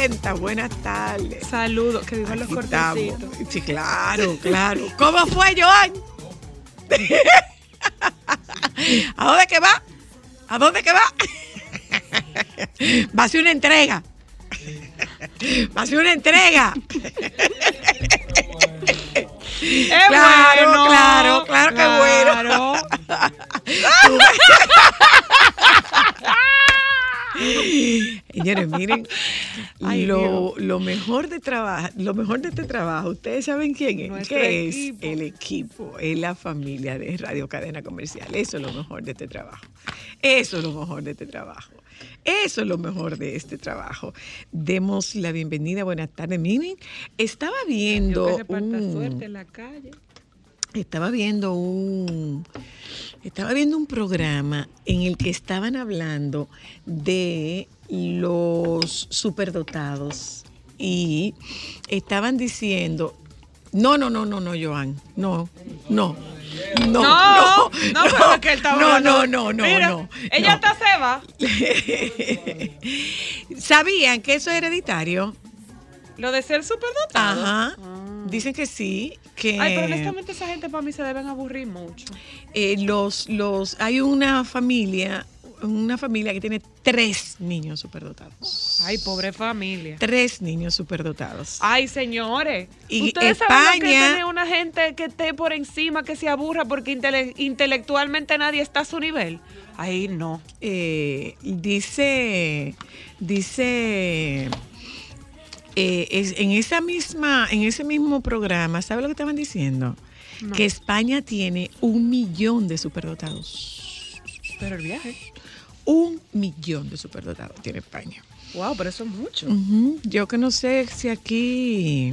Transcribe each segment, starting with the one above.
Buenas tardes. Saludos, que vivan los cortecitos. Sí, claro, claro. ¿Cómo fue, Joan? ¿A dónde que va? ¿A dónde que va? Va a ser una entrega. Va a ser una entrega. Claro, bueno. claro, claro que bueno. Señores, miren, Ay, lo, lo mejor de trabajo, lo mejor de este trabajo, ustedes saben quién es, Nuestro ¿Qué equipo. es el equipo, es la familia de Radio Cadena Comercial. Eso es lo mejor de este trabajo. Eso es lo mejor de este trabajo. Eso es lo mejor de este trabajo. Demos la bienvenida, buenas tardes. Miren, estaba viendo que un- suerte en la calle. estaba viendo un estaba viendo un programa en el que estaban hablando de los superdotados y estaban diciendo no no no no no Joan no no no No, no no, que él no no no no Mira, no Ella no. está se va. sabían que eso es hereditario Lo de ser superdotado. ajá Ah. dicen que sí que Ay, pero honestamente esa gente para mí se deben aburrir mucho. eh, los, los, hay una familia, una familia que tiene tres niños superdotados. Ay, pobre familia. Tres niños superdotados. Ay, señores. Y Ustedes saben lo que España- tener una gente que esté por encima, que se aburra porque intele- intelectualmente nadie está a su nivel. Ay, no. Eh, dice, dice, eh, es- en esa misma, en ese mismo programa, ¿sabe lo que estaban diciendo? No. Que España tiene un millón de superdotados. Pero el viaje. Un millón de superdotados tiene España. Wow, pero eso es mucho. Yo que no sé si aquí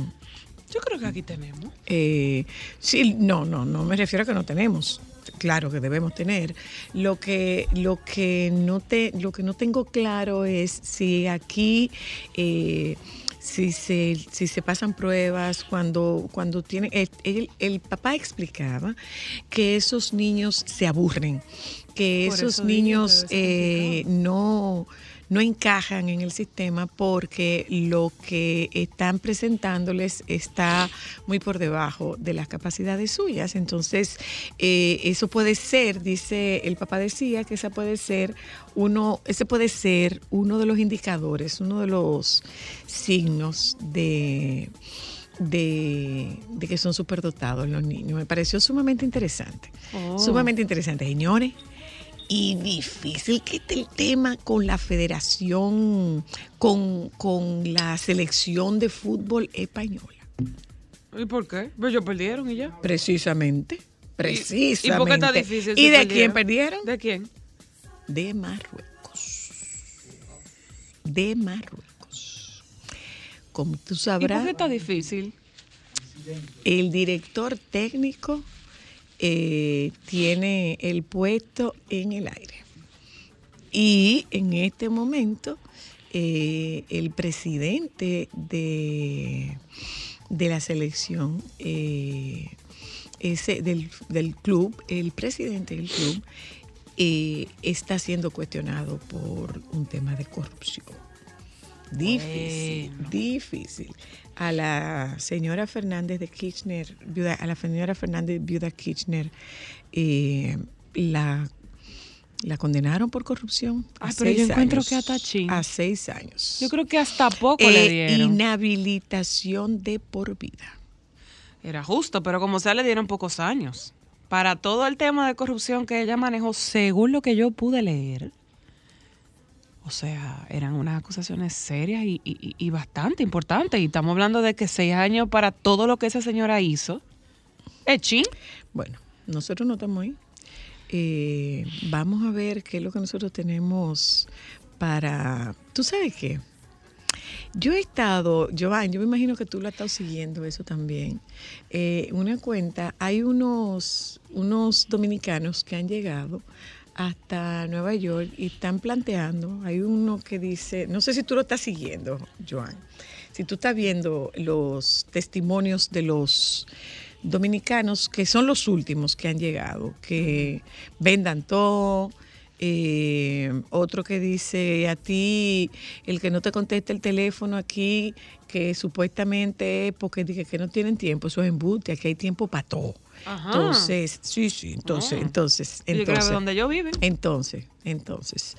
Yo creo que aquí tenemos. Eh, sí, no, no, no me refiero a que no tenemos. Claro que debemos tener. Lo que, lo que no te, lo que no tengo claro es si aquí eh, si se, si se pasan pruebas cuando, cuando tienen. El, el- el papá explicaba que esos niños se aburren, que Por esos eso niños eh, no, no encajan en el sistema porque lo que están presentándoles está muy por debajo de las capacidades suyas. Entonces, eh, eso puede ser, dice el papá decía, que esa puede ser uno, ese puede ser uno de los indicadores, uno de los signos de de, de que son superdotados los niños. Me pareció sumamente interesante. Oh. Sumamente interesante, señores. Y difícil que esté el tema con la federación, con, con la selección de fútbol española. ¿Y por qué? Pues ellos perdieron y ya. Precisamente. Precisamente. ¿Y por qué está difícil? ¿Y de quién perdieron? ¿De quién? De Marruecos. De Marruecos. Como tú ¿Y sabrás. por qué está difícil? El director técnico eh, tiene el puesto en el aire. Y en este momento, eh, el presidente de, de la selección, eh, ese del, del club, el presidente del club, está siendo cuestionado por un tema de corrupción. Difícil, Bueno. difícil. A la señora Fernández de Kirchner, viuda- a la señora Fernández viuda Kirchner, eh, la, la condenaron por corrupción. a Ay, pero yo encuentro años. que hasta chin. A seis años. Yo creo que hasta poco Eh, le dieron. Inhabilitación de por vida. Era justo, pero como sea, le dieron pocos años. Para todo el tema de corrupción que ella manejó, según lo que yo pude leer, o sea, eran unas acusaciones serias y, bastante importantes. Y estamos hablando de que seis años para todo lo que esa señora hizo. ¿Es chin? Bueno, nosotros no estamos ahí. Eh, vamos a ver qué es lo que nosotros tenemos para... ¿Tú sabes qué? Yo he estado, Giovanni, yo me imagino que tú lo has estado siguiendo eso también. Eh, una cuenta, hay unos, unos dominicanos que han llegado hasta Nueva York y están planteando, hay uno que dice, no sé si tú lo estás siguiendo, Joan, si tú estás viendo los testimonios de los dominicanos, que son los últimos que han llegado, que vendan todo, Eh, otro que dice a ti, el que no te contesta el teléfono aquí, que supuestamente es porque dice que no tienen tiempo, eso es embuste, aquí hay tiempo para todo. Ajá. Entonces, sí, sí, entonces, Ah. entonces, entonces. donde yo vivo. Entonces, entonces,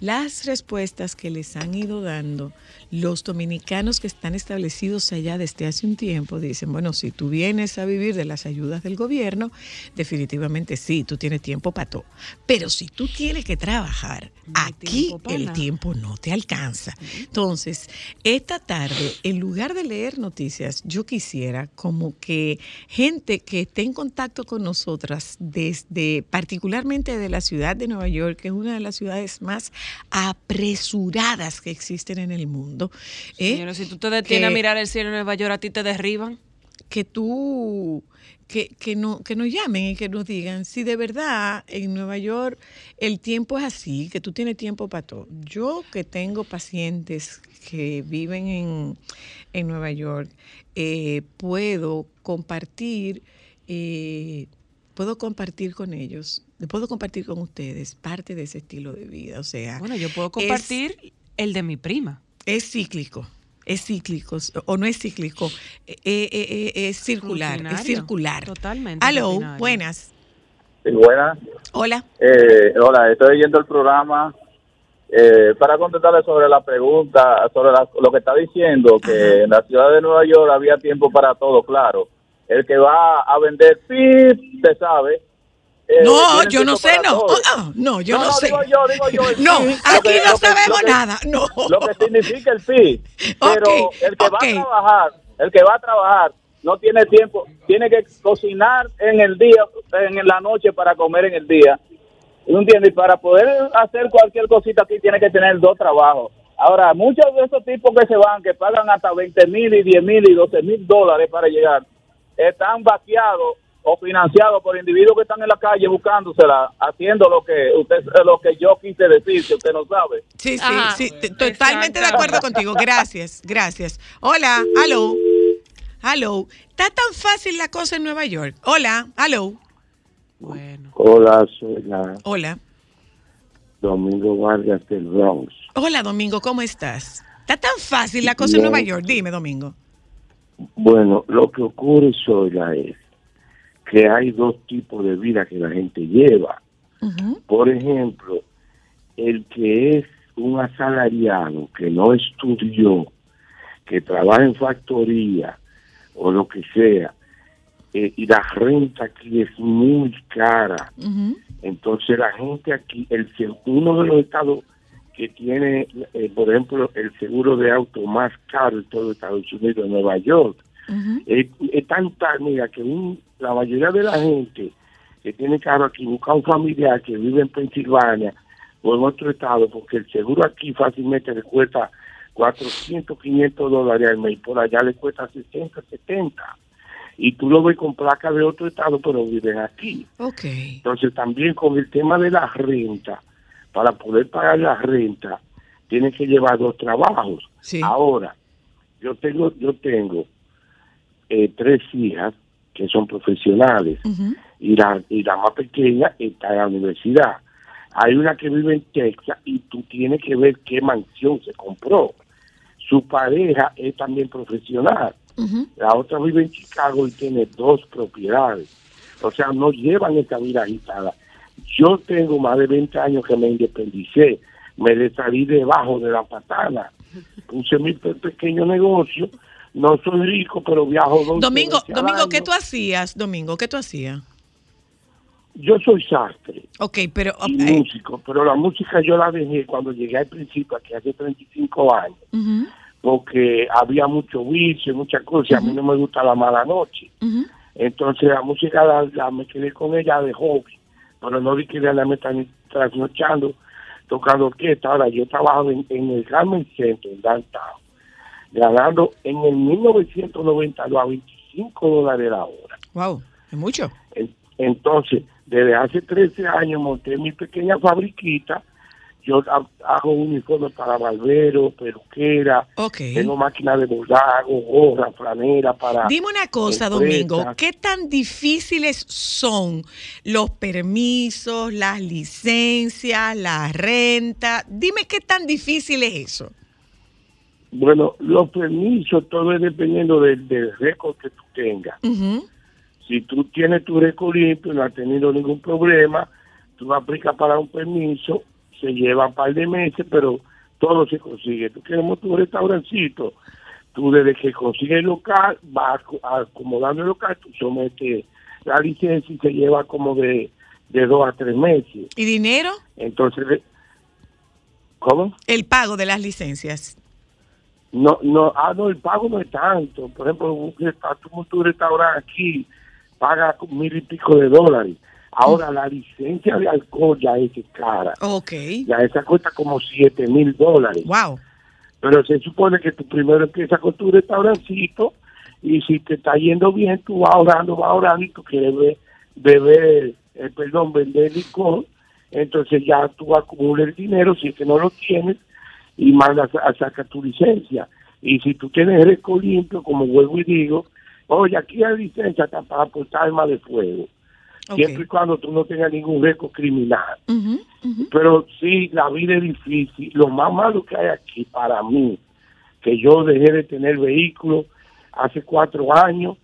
las respuestas que les han ido dando los dominicanos que están establecidos allá desde hace un tiempo dicen, bueno, si tú vienes a vivir de las ayudas del gobierno, definitivamente sí, tú tienes tiempo para todo. Pero si tú tienes que trabajar, No aquí tiempo el tiempo no te alcanza. Entonces, esta tarde, en lugar de leer noticias, yo quisiera como que gente que esté en contacto con nosotras desde particularmente de la ciudad de Nueva York, que es una de las ciudades más apresuradas que existen en el mundo, ¿eh? Señores, si tú te detienes que- a mirar el cielo en Nueva York, a ti te derriban. que tú que, que no que nos llamen y que nos digan si de verdad en Nueva York el tiempo es así, que tú tienes tiempo para todo. Yo que tengo pacientes que viven en, en Nueva York, eh, puedo compartir, eh, puedo compartir con ellos, puedo compartir con ustedes parte de ese estilo de vida. O sea, Bueno, yo puedo es- compartir el de mi prima. es cíclico. Es cíclico, o no es cíclico, eh, eh, eh, es circular, es circular. totalmente Aló, buenas. Sí, buenas. Hola. Eh, hola, estoy oyendo el programa eh, para contestarle sobre la pregunta, sobre la- lo que está diciendo, que Ajá. en la ciudad de Nueva York había tiempo para todo, claro. El que va a vender pip, se sabe. Eh, No, tiene yo no sé, no. Ah, ah, no, yo no, sé. digo yo, digo yo. No, aquí que- no sabemos que- nada. No. Lo que significa el PIB. Pero el que va a trabajar, el que va a trabajar, no tiene tiempo, tiene que cocinar en el día, en la noche para comer en el día. ¿No entiendes? Y para poder hacer cualquier cosita aquí tiene que tener dos trabajos. Ahora, muchos de esos tipos que se van, que pagan hasta 20 mil y 10 mil y 12 mil dólares para llegar, están vaqueados o financiados por individuos que están en la calle buscándosela, haciendo lo que usted, lo que yo quise decir, que usted no sabe. Sí, sí, Ajá. sí, totalmente de acuerdo contigo. Gracias, gracias. Hola, aló. Aló. ¿Está tan fácil la cosa en Nueva York? Hola, aló. Bueno. Hola, soy la Hola. Domingo Vargas del Bronx. Hola, Domingo, ¿cómo estás? ¿Está tan fácil la cosa en. Nueva York? Dime, Domingo. Bueno, lo que ocurre, Soya, es que hay dos tipos de vida que la gente lleva. Por ejemplo, el que es un asalariado que no estudió, que trabaja en factoría o lo que sea, eh, y la renta aquí es muy cara. Entonces la gente aquí, el uno de los estados que tiene, eh, por ejemplo, el seguro de auto más caro de todo Estados Unidos, Nueva York, Es, es tan tal, mira, que un- la mayoría de la gente que tiene carro aquí busca un familiar que vive en Pensilvania o en otro estado, porque el seguro aquí fácilmente le cuesta 400, 500 dólares al mes, por allá le cuesta 60, 70. Y tú lo ves con placa de otro estado, pero viven aquí. Entonces también con el tema de la renta, para poder pagar la renta, tienen que llevar dos trabajos. Sí. Ahora, yo tengo, yo tengo eh, tres hijas que son profesionales y la, y la más pequeña está en la universidad. Hay una que vive en Texas y tú tienes que ver qué mansión se compró. Su pareja es también profesional. La otra vive en Chicago y tiene dos propiedades. O sea, no llevan esta vida agitada. Yo tengo más de 20 años que me independicé. Me salí debajo de la patada. Puse mi pe- pequeño negocio. No soy rico, pero viajo dos Domingo, veces al Domingo, ¿qué tú hacías? Domingo, ¿qué tú hacías? Yo soy sastre Ok, pero... y músico, pero la música yo la dejé cuando llegué al principio, aquí hace 35 años, ujú, porque había mucho vicio, muchas cosas, y a mí no me gusta la mala noche. Entonces la música la, la- me quedé con ella de hobby, pero no di que ya me están trasnochando tocando orquesta. Ahora yo trabajo en, en el Carmen Center, en Downtown, ganando en el 1992 a 25 dólares la hora. Wow, es mucho. En- Entonces, desde hace 13 años monté mi pequeña fabriquita yo ha- hago uniformes para barberos, peluquera, Ok. tengo máquina de bordar, hago gorra, franera para... Dime una cosa, empresas. Domingo, ¿qué tan difíciles son los permisos, las licencias, la renta? Dime qué tan difícil es eso. Bueno, los permisos, todo es dependiendo del, del récord que tú tengas. Si tú tienes tu récord limpio, no has tenido ningún problema, tú aplicas para un permiso, se lleva un par de meses, pero todo se consigue. Tú quieres montar un restaurancito, tú desde que consigues el local, vas aco- acomodando el local, tú sometes la licencia y se lleva como de, de dos a tres meses. ¿Y dinero? Entonces, ¿cómo? El pago de las licencias. No, no, ah, no, el pago no es tanto. Por ejemplo, un tú un restaurante aquí, paga mil y pico de dólares. Ahora, la licencia de alcohol ya es cara. Ok. Ya esa cuesta como siete mil dólares. Wow. Pero se supone que tú primero empiezas con tu restaurancito y si te está yendo bien, tú vas ahorrando, vas ahorrando y tú quieres be- beber, eh, perdón, vender licor. Entonces ya tú acumulas el dinero, si es que no lo tienes, y mandas a sacar tu licencia. Y si tú tienes récord limpio, como vuelvo y digo, oye, aquí hay licencia hasta para portar arma de fuego. Siempre y cuando tú no tengas ningún récord criminal. Pero sí, la vida es difícil. Lo más malo que hay aquí para mí, que yo dejé de tener vehículo hace cuatro años,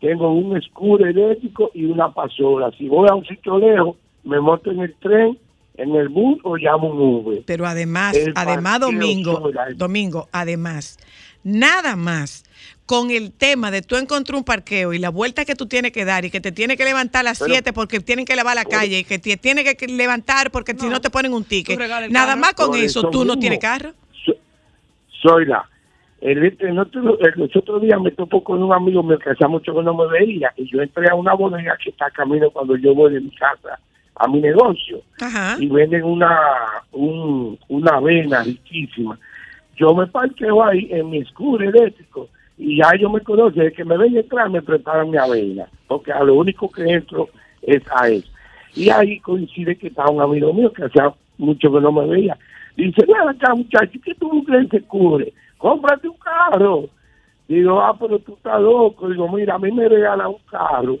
tengo un escudo eléctrico y una pasola. Si voy a un sitio lejos, me monto en el tren, en el bus o llamo un Uber. Pero además, El además Domingo. Domingo, además, nada más con el tema de tú encontrar un parqueo y la vuelta que tú tienes que dar y que te tienes que levantar a las Pero- 7 porque tienen que lavar la calle y que te tienes que levantar porque si no te ponen un ticket. Nada carro. más con eso, eso tú no tienes carro. So- soy la. El, el otro, el- días me topó con un amigo mío que hacía mucho que no me veía y yo entré a una bodega que está camino cuando yo voy de mi casa a mi negocio. Ajá. y venden una un, una avena riquísima. Yo me parqueo ahí en mi escudo eléctrico y ya ellos me conocen, el que me ven entrar me preparan mi avena, porque a lo único que entro es a eso. Y ahí coincide que está un amigo mío que hacía mucho que no me veía. Dice, ven acá muchacho, ¿qué tú en ese cubre? Cómprate un carro. Digo, ah, pero tú estás loco. Digo, mira, a mí me regalan un carro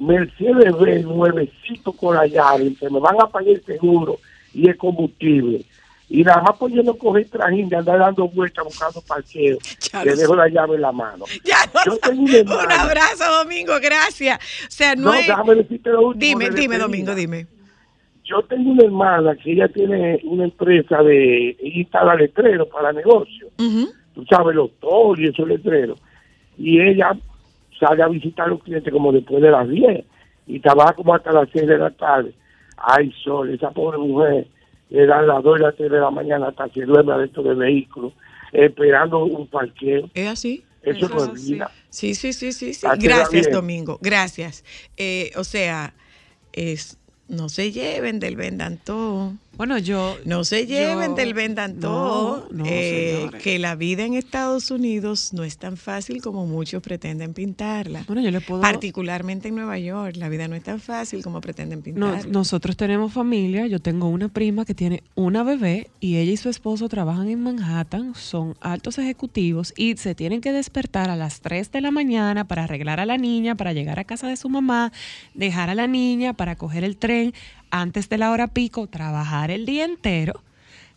Mercedes Benz nuevecito con la llave, que me van a pagar el seguro y el combustible. Y nada más pues no cogí trajín de andar dando vueltas buscando parqueo. Ya Le dejo la llave en la mano. Ya lo Yo sabes. tengo una Un abrazo, Domingo, gracias. O sea, no, No, es... déjame decirte lo último. Dime, dime, despedida. Domingo, dime. Yo tengo una hermana que ella tiene una empresa de instala letreros para negocios. Ujú. tú sabes, los toros y esos letreros. Y ella sale a visitar a los clientes como después de las 10 y trabaja como hasta las 6 de la tarde. Ay, sol, esa pobre mujer le dan las 2 y las 3 de la mañana hasta que duerme adentro del vehículo, esperando un parqueo. ¿Es así? Eso, Eso no es es así. vida. Sí, sí, sí, sí, sí. Gracias. Domingo. Gracias. Eh, o sea, es no se lleven del vendantó. Bueno, yo. No se lleven yo- del vendantó. No, no, eh, que la vida en Estados Unidos no es tan fácil como muchos pretenden pintarla. Bueno, yo le puedo. Particularmente en Nueva York, la vida no es tan fácil como pretenden pintarla. No, nosotros tenemos familia, yo tengo una prima que tiene una bebé y ella y su esposo trabajan en Manhattan, son altos ejecutivos y se tienen que despertar a las 3 de la mañana para arreglar a la niña, para llegar a casa de su mamá, dejar a la niña para coger el tren antes de la hora pico, trabajar el día entero,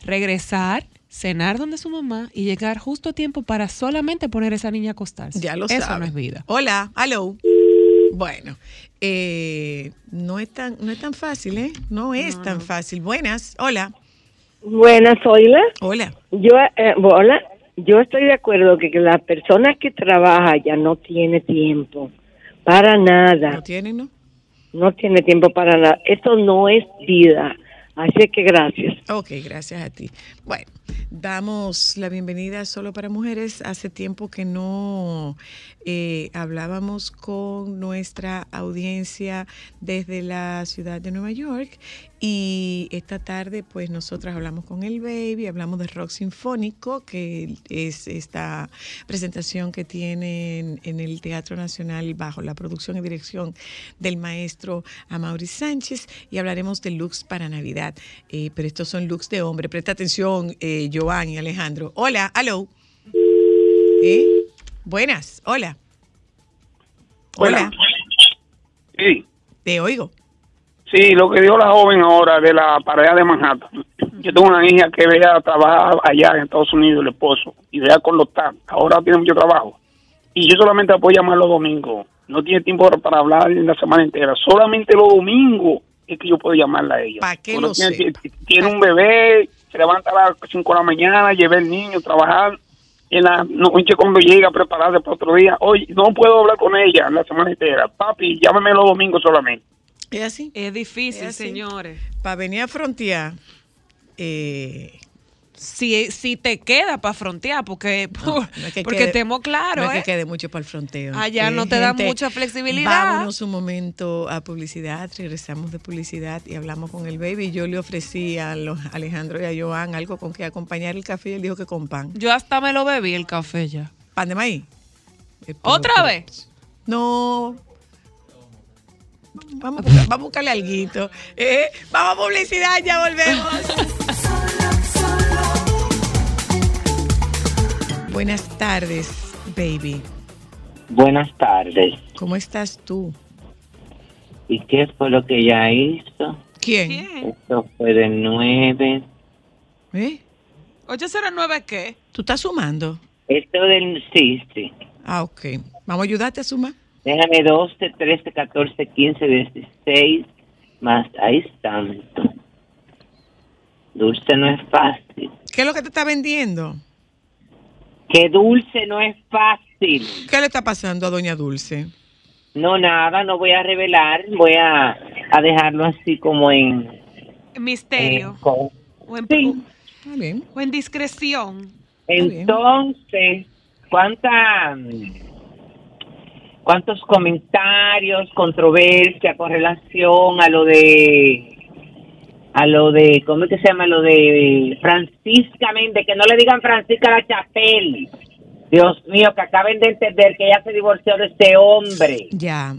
regresar, cenar donde su mamá y llegar justo a tiempo para solamente poner a esa niña a acostarse. Ya lo Eso sabe. no es vida. Hola, hello. Bueno, eh, no es tan, no es tan fácil, ¿eh? No es tan fácil. Buenas, hola, Buenas, Zoila. hola. Yo, eh, hola. Yo estoy de acuerdo que, la persona que trabaja ya no tiene tiempo para nada. ¿No tienen, no? No tiene tiempo para nada. Esto no es vida. Así que gracias. Ok, gracias a ti. Bueno, Damos la bienvenida solo para mujeres. Hace tiempo que no eh, hablábamos con nuestra audiencia desde la ciudad de Nueva York y esta tarde pues nosotras hablamos con el baby, hablamos de rock sinfónico, que es esta presentación que tienen en el Teatro Nacional bajo la producción y dirección del maestro Amaury Sánchez y hablaremos de looks para Navidad. Eh, pero estos son looks de hombre. Presta atención, eh, Giovanni, Alejandro. Hola, hello. ¿Eh? Buenas, hola. Hola, Sí, te oigo. sí, lo que dijo la joven ahora de la pareja de Manhattan. Yo tengo una hija que veía trabajar allá en Estados Unidos, el esposo, y vea con los tax. Ahora tiene mucho trabajo. Y yo solamente la puedo llamar los domingos. No tiene tiempo para hablar en la semana entera. Solamente los domingos es que yo puedo llamarla a ella. Pa' que Bueno, lo tiene, sepa. tiene un bebé, se levanta a las 5 de la mañana, lleva el niño a trabajar. En la noche cuando llega a prepararse para otro día, oye, no puedo hablar con ella en la semana entera. Papi, llámame los domingos solamente. ¿Es así? Es difícil, Es así. señores. Para venir a frontear, eh, Si, si te queda para frontear, porque, no es que porque quede- estemos claros, no es ¿eh? que quede mucho para el fronteo. Allá Eh, no te dan gente, mucha flexibilidad. Vámonos un momento a publicidad, regresamos de publicidad y hablamos con el baby. Yo le ofrecí a los Alejandro y a Joan algo con que acompañar el café y él dijo que con pan. Yo hasta me lo bebí el café ya. ¿Pan de maíz? Eh, ¿Otra pero- vez? No. Vamos, a buscar- vamos a buscarle alguito. Eh, vamos a publicidad, ya volvemos. Buenas tardes, baby. Buenas tardes. ¿Cómo estás tú? ¿Y qué fue lo que ella hizo? ¿Quién? Esto fue de nueve. ¿Eh? ¿809 qué? ¿Tú estás sumando? Esto del sí, sí. Ah, ok. Vamos a ayudarte a sumar. Déjame 12, 13, 14, 15, 16, más ahí tanto. Dulce no es fácil. ¿Qué es lo que te está vendiendo? Que dulce no es fácil. ¿Qué le está pasando a Doña Dulce? No, nada, no voy a revelar. Voy a, a dejarlo así como en... Misterio. en con- o, en, sí. Bien. o en discreción. Entonces, ¿cuánta, ¿cuántos comentarios, controversia con relación a lo de, a lo de, ¿cómo es que se llama? Lo de Francisca Méndez, que no le digan Francisca La Chapelle. Dios mío, que acaben de entender que ella se divorció de este hombre, Ya,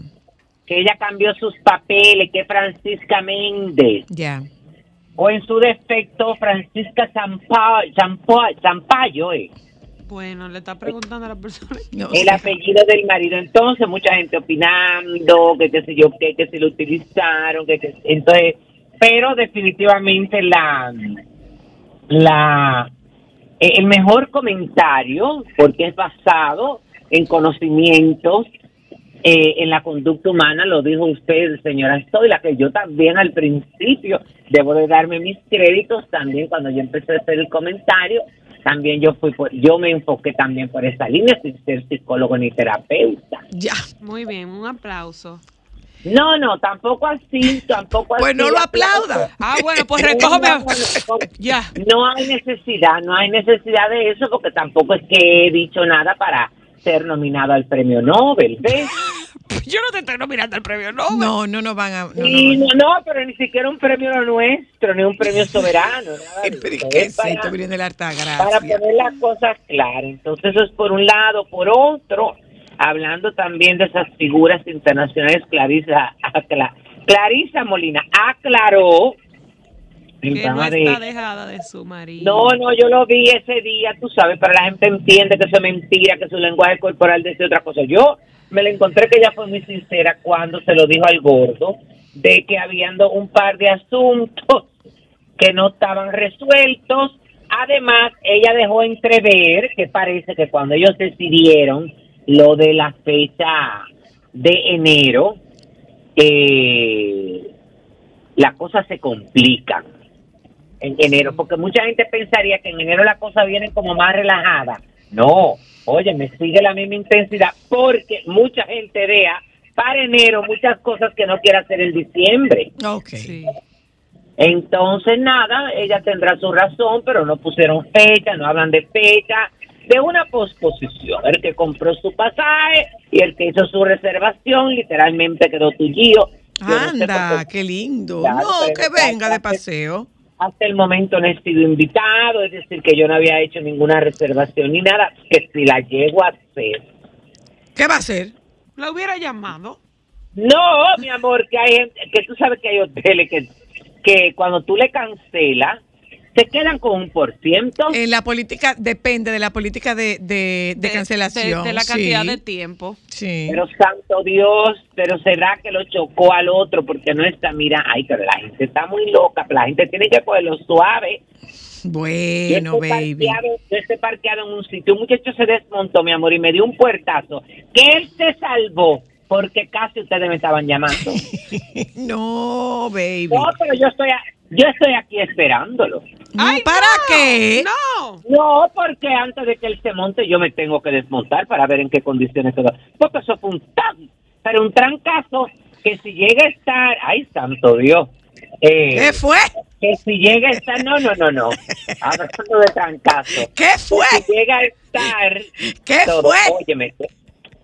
que ella cambió sus papeles, que es Francisca Méndez ya. o en su defecto Francisca Zampa, Zampa- Zampayo, eh, Bueno, le está preguntando a la persona. No, el apellido del marido. Entonces, mucha gente opinando, que qué sé yo, que, que si lo utilizaron, que, que- entonces, pero definitivamente la, la, eh, el mejor comentario, porque es basado en conocimientos, eh, en la conducta humana, lo dijo usted, señora Stoila, que yo también al principio debo de darme mis créditos también cuando yo empecé a hacer el comentario, también yo fui por, yo me enfoqué también por esa línea sin ser psicólogo ni terapeuta. ya. Muy bien, un aplauso. No, no, tampoco así, tampoco Pues así. no lo aplauda. Ah, bueno, pues no. Ya. No hay necesidad, no hay necesidad de eso porque tampoco es que he dicho nada para ser nominado al premio Nobel, ¿ves? Yo no te estoy nominando al premio Nobel. No, no nos van a. No, Y no, no, no, pero ni siquiera un premio nuestro, ni un premio soberano. Nada Pero ¿y eso. ¿Qué Es para- esto? Para poner las cosas claras. Entonces, eso es por un lado. Por otro, hablando también de esas figuras internacionales, Clarisa, acla- Clarisa Molina aclaró en Que no programa está de- dejada de su marido. No, no, yo lo vi ese día, tú sabes, pero la gente entiende que eso es mentira, que su lenguaje corporal dice otra cosa. Yo me la encontré que ella fue muy sincera cuando se lo dijo al gordo, de que habiendo un par de asuntos que no estaban resueltos. Además, ella dejó entrever que parece que cuando ellos decidieron lo de la fecha de enero, eh, las cosas se complican en enero, porque mucha gente pensaría que en enero las cosas vienen como más relajadas. No, oye, me sigue la misma intensidad, porque mucha gente vea para enero muchas cosas que no quiere hacer en diciembre. Ok. Sí. Entonces, nada, ella tendrá su razón, pero no pusieron fecha, no hablan de fecha, de una posposición. El que compró su pasaje y el que hizo su reservación literalmente quedó tullido. Yo no sé Anda, por qué. lindo. Claro, no, que venga de paseo. Hasta el momento no he sido invitado, es decir, que yo no había hecho ninguna reservación ni nada, que si la llego a hacer. ¿Qué va a hacer? La hubiera llamado. No, mi amor, que hay gente- que tú sabes que hay hoteles que, que cuando tú le cancelas, se quedan con un por ciento. En la política, depende de la política de, de, de cancelación. De, de la cantidad sí. de tiempo. Sí. Pero santo Dios, pero será que lo chocó al otro porque no está, mira, ay, pero la gente está muy loca, la gente tiene que cogerlo suave. Bueno, baby. parqueado- yo estoy parqueado en un sitio, un muchacho se desmontó, mi amor, y me dio un puertazo, que él se salvó porque casi ustedes me estaban llamando. No, baby. No, pero yo estoy, a- yo estoy aquí esperándolo. Ay, ¿Para no, qué? No. No, porque antes de que él se monte yo me tengo que desmontar para ver en qué condiciones quedó. Porque eso fue un tan, pero un trancazo que si llega a estar, ay santo Dios, eh, ¿Qué fue? que si llega a estar, no, no, no, no, hablando de trancazo, ¿Qué fue? que si llega a estar, ¿Qué todo, fue? óyeme,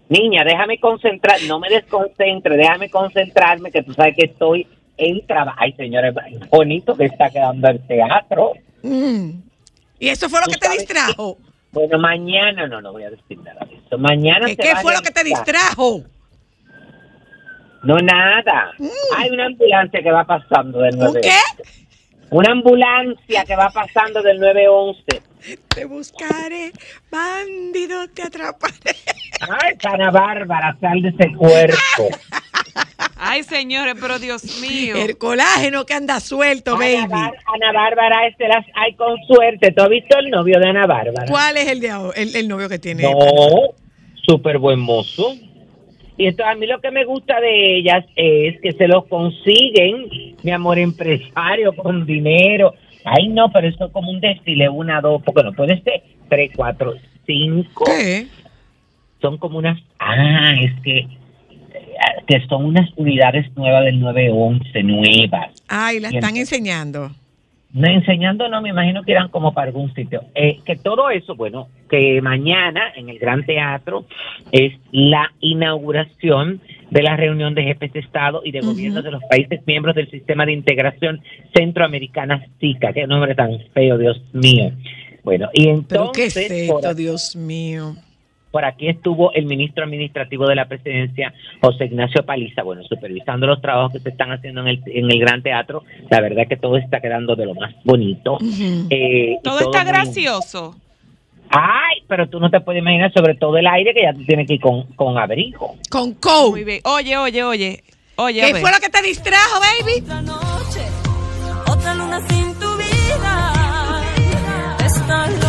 niña, déjame concentrar, no me desconcentre, déjame concentrarme, que tú sabes que estoy en trabajo. Ay, señores, bonito que está quedando el teatro. Mm. ¿Y eso fue lo que te distrajo? Bueno, mañana no, no voy a decir nada de eso. Mañana ¿Qué, fue lo que te distrajo? No, nada. Mm. Hay una ambulancia que va pasando del ¿Un 911. qué? Una ambulancia que va pasando del 911. Te buscaré, bandido, te atraparé. Ay, Ana Bárbara, sal de ese cuerpo. Ay, señores, pero Dios mío. El colágeno que anda suelto, Ana, baby. Bar- Ana Bárbara, este las hay con suerte. ¿Tú has visto el novio de Ana Bárbara? ¿Cuál es el, de ahora- el, el novio que tiene? No, súper buen mozo. Y entonces a mí lo que me gusta de ellas es que se los consiguen, mi amor, empresario con dinero. Ay, no, pero eso es como un desfile, una, dos, porque no puede ser tres, cuatro, cinco. ¿Qué? Son como unas, ah, es que, que son unas unidades nuevas del 911, nuevas. Ay, la Y están entonces- enseñando. No, enseñando, no, me imagino que irán como para algún sitio. Eh, que todo eso, bueno, que mañana en el Gran Teatro es la inauguración de la reunión de jefes de Estado y de Ujú. gobiernos de los países miembros del Sistema de Integración Centroamericana SICA. Qué nombre tan feo, Dios mío. Bueno, y Pero qué es entonces, por, Dios mío. Por aquí estuvo el ministro administrativo de la presidencia, José Ignacio Paliza, bueno, supervisando los trabajos que se están haciendo en el, en el Gran Teatro. La verdad que todo está quedando de lo más bonito. Eh, Todo está muy- gracioso. Ay, pero tú no te puedes imaginar sobre todo el aire que ya tú tienes que ir con, con abrigo. Con. Muy bien. Oye, oye, oye. Oye, ¿Qué fue lo que te distrajo, baby? Otra noche, otra luna sin tu vida. Estás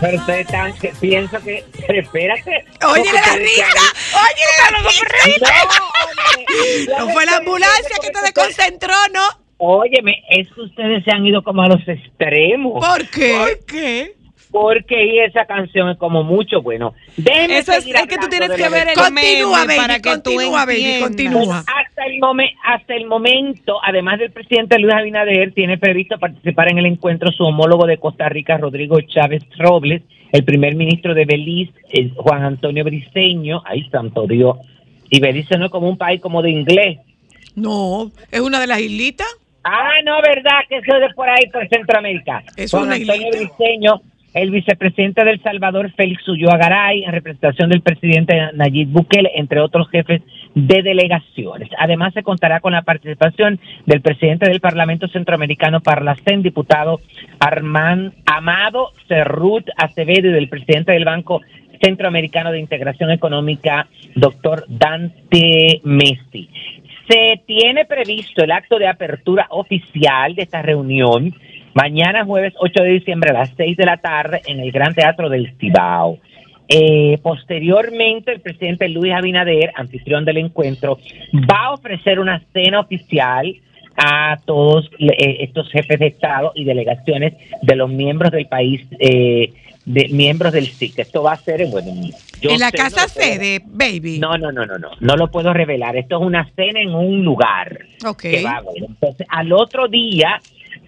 Pero ustedes están, que pienso que, pero espérate. Oye, la risa. Oye, la risa. No, No fue la ambulancia que te desconcentró, ¿no? Óyeme, es que ustedes se han ido como a los extremos. ¿Por qué? ¿Por qué? Porque y esa canción es como mucho bueno. Déjenme Eso es, que tú tienes que ver el Continúa, meme baby, para que tú continúa, baby, entiendas. continúa. Hasta el, momen- hasta el momento, además del presidente Luis Abinader, tiene previsto participar en el encuentro su homólogo de Costa Rica, Rodrigo Chávez Robles, el primer ministro de Belice, eh, Juan Antonio Briceño, ay santo Dios, y Belice no es como un país como de inglés. No, es una de las islitas. Ah, no, verdad, que eso es de por ahí, por Centroamérica. Es Juan una Antonio islita. Briceño, el vicepresidente del Salvador, Félix Ulloa Garay, en representación del presidente Nayib Bukele, entre otros jefes de delegaciones. Además, se contará con la participación del presidente del Parlamento Centroamericano Parlacén, diputado Armán Amado Cerrut Acevedo, y del presidente del Banco Centroamericano de Integración Económica, doctor Dante Mesti. Se tiene previsto el acto de apertura oficial de esta reunión mañana jueves 8 de diciembre a las 6 de la tarde en el Gran Teatro del Cibao. Eh, posteriormente, el presidente Luis Abinader, anfitrión del encuentro, va a ofrecer una cena oficial a todos eh, estos jefes de Estado y delegaciones de los miembros del país eh, de miembros del SIC. Esto va a ser en, bueno, yo en la sé, casa no sede, baby. No, no, no, no, no, no lo puedo revelar. Esto es una cena en un lugar. Ok. que va a haber. Entonces, al otro día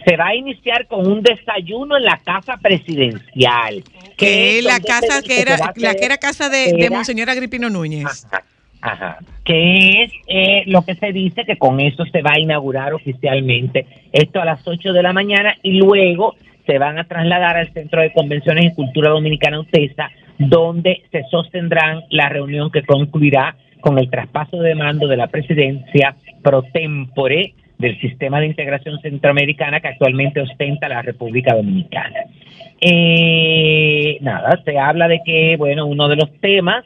se va a iniciar con un desayuno en la casa presidencial. que es la casa que era la que era casa de, de era- Monseñor Agripino Núñez. Ajá, ajá. Que es eh, lo que se dice que con eso se va a inaugurar oficialmente esto a las 8 de la mañana y luego se van a trasladar al Centro de Convenciones y Cultura Dominicana UTESA, donde se sostendrán la reunión que concluirá con el traspaso de mando de la presidencia pro tempore del sistema de integración centroamericana que actualmente ostenta la República Dominicana. Eh, nada, se habla de que, bueno, uno de los temas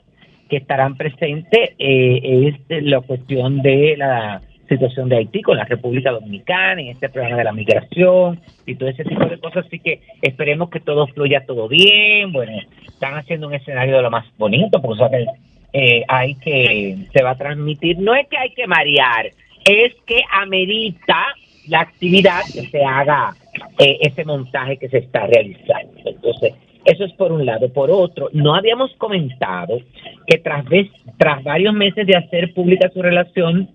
que estarán presentes eh, es la cuestión de la situación de Haití con la República Dominicana y este programa de la migración y todo ese tipo de cosas. Así que esperemos que todo fluya todo bien. Bueno, están haciendo un escenario de lo más bonito, porque eh, hay que, se va a transmitir. No es que hay que marear, es que amerita la actividad que se haga eh, ese montaje que se está realizando. Entonces, eso es por un lado. Por otro, no habíamos comentado que tras, vez, tras varios meses de hacer pública su relación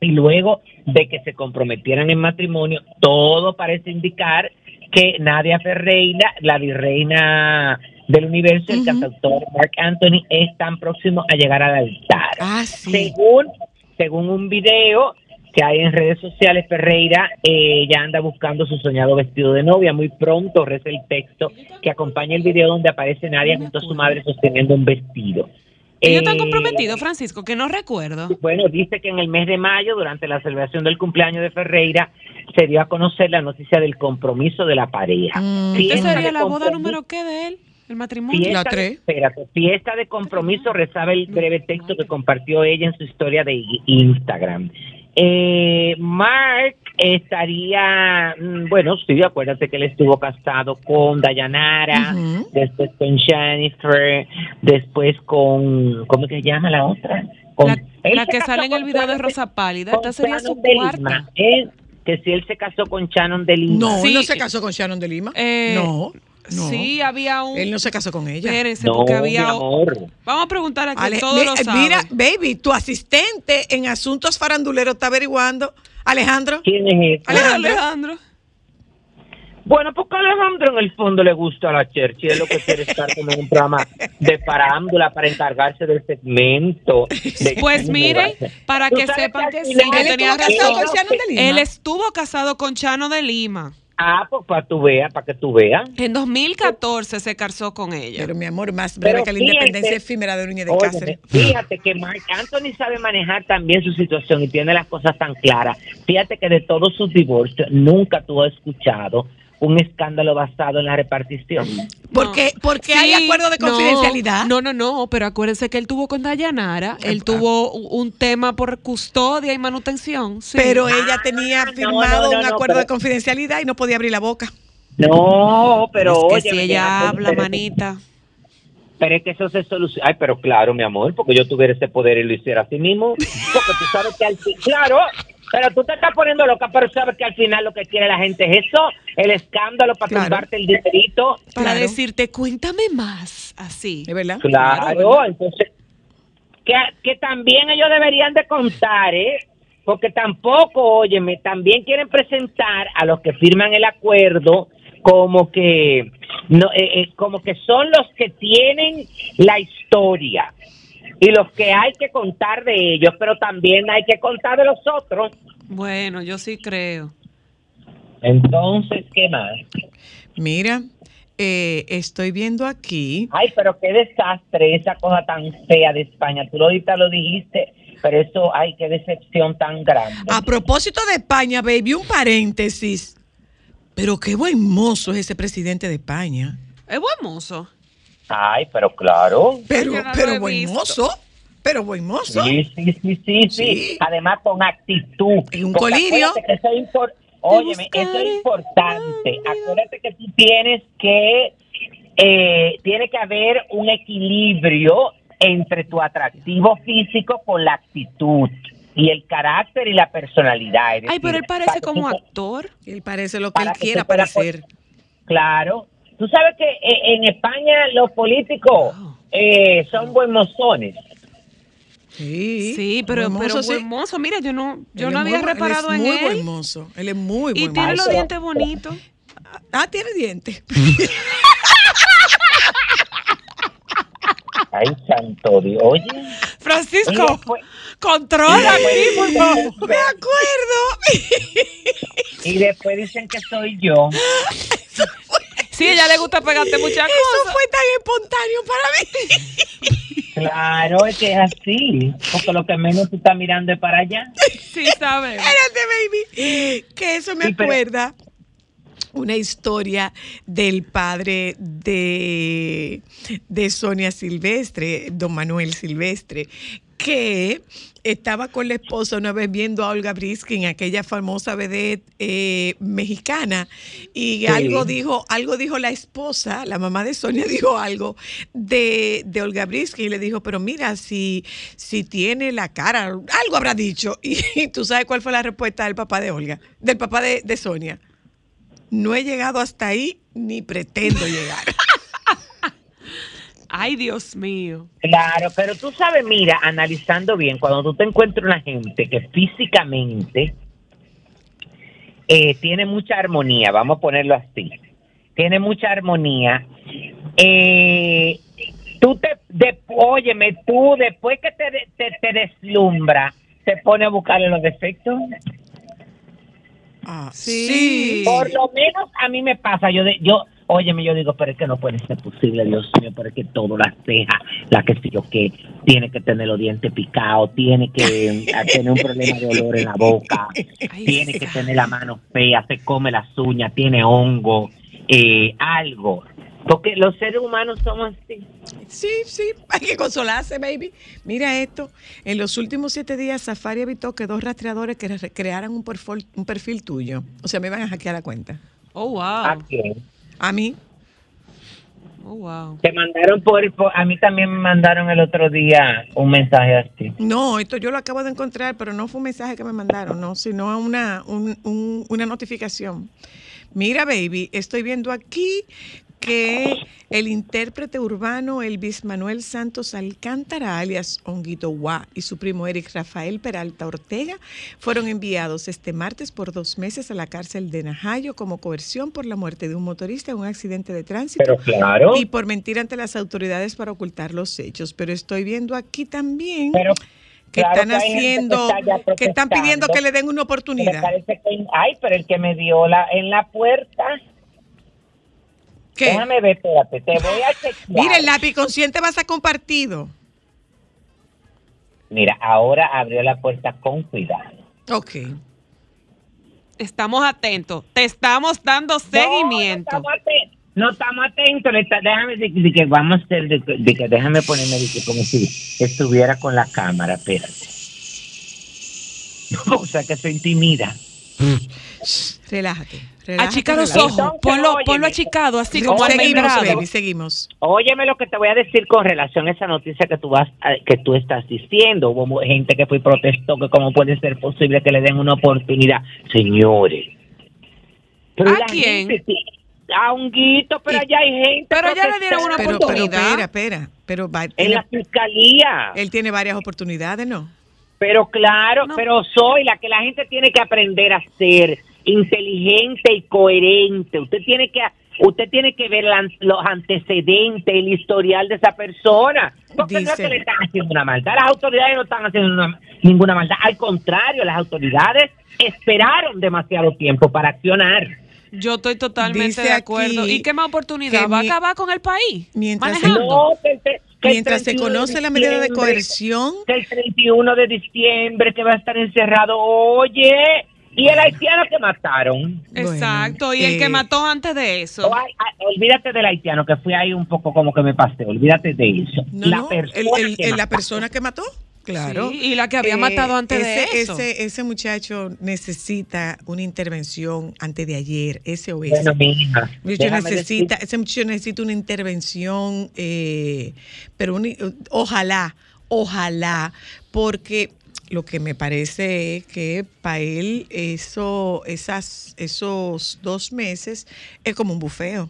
y luego de que se comprometieran en matrimonio, todo parece indicar que Nadia Ferreira, la virreina del universo, el cantautor Mark Anthony, es tan próximo a llegar al altar. Ah, sí. Según, según un video que hay en redes sociales, Ferreira eh, ya anda buscando su soñado vestido de novia. Muy pronto reza el texto que acompaña el video donde aparece Nadia junto a su madre sosteniendo un vestido. Ellos están Eh, comprometidos, Francisco, que no recuerdo. bueno, dice que en el mes de mayo, durante la celebración del cumpleaños de Ferreira, se dio a conocer la noticia del compromiso de la pareja. Mm. ¿Esta Fiesta sería la boda número qué de él? ¿El matrimonio? Fiesta, La tres. espérate, fiesta de compromiso, rezaba el breve texto que compartió ella en su historia de Instagram. Eh, Mark estaría, mm, bueno, sí, acuérdate que él estuvo casado con Dayanara, después con Jennifer, después con, ¿cómo que se llama la otra? Con- La, que sale en el con video de Shannon Rosa Pálida. Esta sería Shannon su de cuarta. Él- que si él se casó con Shannon de Lima. No, Sí. él no se casó con Sharon de Lima. Eh, no, no. Sí, había un... Él no se casó con ella. Espérense, No, porque mi había... amor. Vamos a preguntar aquí, Ale- todos mi- lo saben. mira, baby, tu asistente en asuntos faranduleros está averiguando. Alejandro. ¿Quién es ese? Alejandro. Alejandro. Bueno, porque a Alejandro en el fondo le gusta la Cherchi, es lo que quiere estar como en un programa de parándula para encargarse del segmento. de Pues miren, para que sepan al que sí, Él tenía estuvo casado razón. con Sharon de Lima. Él estuvo casado con Chano de Lima. Ah, pues para tú veas, para que tú veas. En 2014 se casó con ella. Pero mi amor, más breve Pero que la fíjate- independencia efímera de Núñez de Óyeme, Cáceres. fíjate que Mark Anthony sabe manejar también su situación y tiene las cosas tan claras. Fíjate que de todos sus divorcios nunca tú has escuchado un escándalo basado en la repartición. Porque, porque hay Sí, acuerdo de no, confidencialidad. No, no, no, pero acuérdense que él tuvo con Dayanara, él Ah. tuvo un tema por custodia y manutención. sí. Pero ella tenía no, firmado no, no, un no, acuerdo pero- de confidencialidad y no podía abrir la boca. No, pero es que oye, si ella habla, pero- manita. Pero es que eso se soluciona. Ay, pero claro, mi amor, porque yo tuviera ese poder y lo hiciera así mismo. Porque tú sabes que al fin, claro, pero tú te estás poniendo loca, pero sabes que al final lo que quiere la gente es eso, el escándalo para Claro. tumbarte el dinerito. Para Claro. decirte, cuéntame más, así. ¿Es verdad? Claro, entonces, que, que también ellos deberían de contar, ¿eh? Porque tampoco, óyeme, también quieren presentar a los que firman el acuerdo como que no eh, eh, como que son los que tienen la historia y los que hay que contar de ellos, pero también hay que contar de los otros. Bueno, yo sí creo. Entonces, ¿qué más? Mira, eh, estoy viendo aquí. Ay, pero qué desastre esa cosa tan fea de España. Tú lo ahorita lo dijiste, pero eso, ay, qué decepción tan grande. A propósito de España, baby, un paréntesis. Pero qué buen mozo es ese presidente de España. Es buen mozo. Ay, pero claro. Pero, no pero buen visto. mozo. Pero buen mozo. Sí, sí, sí, sí, sí, Sí. Además con actitud. Y un Porque colirio. acuérdate que eso es Óyeme, eso es importante. Acuérdate que tú tienes que, eh, tiene que haber un equilibrio entre tu atractivo físico con la actitud y el carácter y la personalidad. Ay, pero él parece como actor. Él parece lo que él quiera parecer. Claro, Tú sabes que eh, en España los políticos eh, son buen mozones. Sí, Sí, pero, buen pero mozo, sí. buen mozo, mira, yo no, yo Él no es había muy reparado él en es muy él. buen mozo. Él es muy Y buen tiene mozo. los dientes bonitos. Ah, tiene dientes. Ay, santo Dios. Oye. Francisco, Y después- controla y aquí, por favor. Me acuerdo. Y después dicen que soy yo. Sí, a ella le gusta pegarte muchas Eso cosas. fue tan espontáneo para mí. Claro, es que es así. Porque lo que menos tú estás mirando es para allá. Sí, sabes. Espérate, baby. Que eso me Sí, pero- acuerda una historia del padre de, de Sonia Silvestre, don Manuel Silvestre, que estaba con la esposa una vez viendo a Olga Briskin, aquella famosa vedette eh, mexicana, y algo dijo, algo dijo la esposa, la mamá de Sonia dijo algo de, de Olga Briskin y le dijo, pero mira, si, si tiene la cara, algo habrá dicho. Y, tú sabes cuál fue la respuesta del papá de Olga, del papá de, de Sonia. No he llegado hasta ahí ni pretendo llegar. Ay, Dios mío. Claro, pero tú sabes, mira, analizando bien, cuando tú te encuentras una gente que físicamente eh, tiene mucha armonía, vamos a ponerlo así, tiene mucha armonía, eh, tú te, de, óyeme, tú después que te, te, te deslumbra, te pone a buscarle los defectos. Ah, Sí. Por lo menos a mí me pasa, yo de, yo, óyeme, yo digo, pero es que no puede ser posible, Dios mío, pero es que todo, las cejas, la que sé yo que tiene que tener los dientes picados, tiene que eh, tener un problema de olor en la boca, tiene que tener la mano fea, se come las uñas, tiene hongo, eh, algo. Porque los seres humanos somos así. Sí, sí, hay que consolarse, baby. Mira esto, en los últimos siete días Safari evitó que dos rastreadores que re- crearan un perfil, un perfil tuyo. O sea, me iban a hackear la cuenta. Oh, wow. ¿A quién? A mí. Oh, wow. Te mandaron por, por- a mí también me mandaron el otro día un mensaje así. No, esto yo lo acabo de encontrar, pero no fue un mensaje que me mandaron, no, sino una, un- un- una notificación. Mira, baby, estoy viendo aquí que el intérprete urbano Elvis Manuel Santos Alcántara, alias Honguito Guá, y su primo Eric Rafael Peralta Ortega fueron enviados este martes por dos meses a la cárcel de Najayo como coerción por la muerte de un motorista en un accidente de tránsito Pero claro. y por mentir ante las autoridades para ocultar los hechos. Pero estoy viendo aquí también Pero que claro están que que haciendo, que están pidiendo que le den una Me oportunidad. parece que, ay, pero el que me dio la, en la puerta. ¿Qué? Déjame ver, espérate, te voy a chequear. Mira, el lápiz consciente va a ser compartido. Mira, ahora abrió la puerta con cuidado. Ok. Estamos atentos. Te estamos dando seguimiento. No, no estamos atentos. No estamos atentos. déjame decir de que vamos a hacer, de, que- de que déjame ponerme de que como si estuviera con la cámara, espérate. O sea que se intimida. Relájate. relájate Achica los relájate. ojos. Entonces, Ponlo, óyeme. ponlo achicado, así como seguimos, baby, seguimos. Óyeme lo que te voy a decir con relación a esa noticia que tú vas a- que tú estás diciendo. Hubo gente que fue y protestó que cómo puede ser posible que le den una oportunidad. Señores. Pero ¿A quién? gente a Honguito, pero Y- allá hay gente. Pero ya le dieron una Pero, pero oportunidad. espera, espera. Pero va- En tiene- la fiscalía. él tiene varias oportunidades, ¿no? Pero claro, No. pero soy la que la gente tiene que aprender a ser inteligente y coherente. Usted tiene que usted tiene que ver la- los antecedentes, el historial de esa persona. Porque no es Dice- que le están haciendo una maldad. Las autoridades no están haciendo una- ninguna maldad. Al contrario, las autoridades esperaron demasiado tiempo para accionar. Yo estoy totalmente Dice de acuerdo. ¿Y qué más oportunidad? que ¿Va a acabar con el país? Mientras-. No, que que Mientras se 31 conoce la medida de coerción, que el 31 de diciembre que va a estar encerrado. Oye, y el haitiano que mataron. Exacto. Bueno, y el que eh, mató antes de eso. Oh, ay, ay, olvídate del haitiano, que fui ahí un poco como que me pasé. Olvídate de eso. no, la no, persona el- el- que el- la mató. persona que mató, claro. Sí, y la que había matado antes de ese, eso. Ese, ese muchacho necesita una intervención antes de ayer, SOS. Bueno, mija, Muchacho déjame necesita, decir- ese muchacho necesita una intervención, eh, pero un- ojalá, ojalá, porque lo que me parece es que para él eso, esas, esos dos meses es como un bufeo.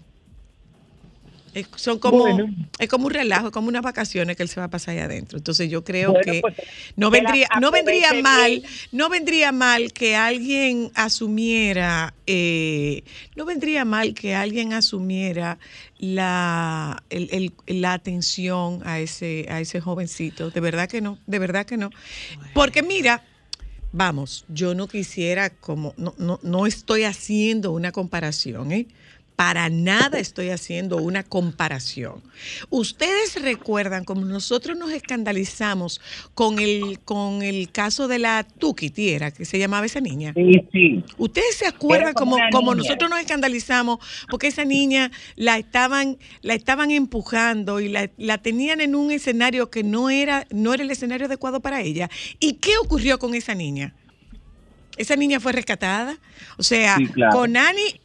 Es- son como, Bueno. es como un relajo, es como unas vacaciones que él se va a pasar allá adentro. Entonces yo creo Bueno, que pues, no vendría, no vendría mal, no vendría mal que alguien asumiera, eh, no vendría mal que alguien asumiera la, el- el- la atención a ese, a ese jovencito. De verdad que no, de verdad que no. Porque mira, vamos, yo no quisiera como, no, no, no estoy haciendo una comparación, ¿eh? Para nada estoy haciendo una comparación. Ustedes recuerdan como nosotros nos escandalizamos con el, con el caso de la Tuquitiera, que se llamaba esa niña. Sí, sí. ¿Ustedes se acuerdan como nosotros nos escandalizamos porque esa niña la estaban, la estaban empujando y la, la tenían en un escenario que no era, no era el escenario adecuado para ella? ¿Y qué ocurrió con esa niña? Esa niña fue rescatada. O sea, Sí, claro. Conani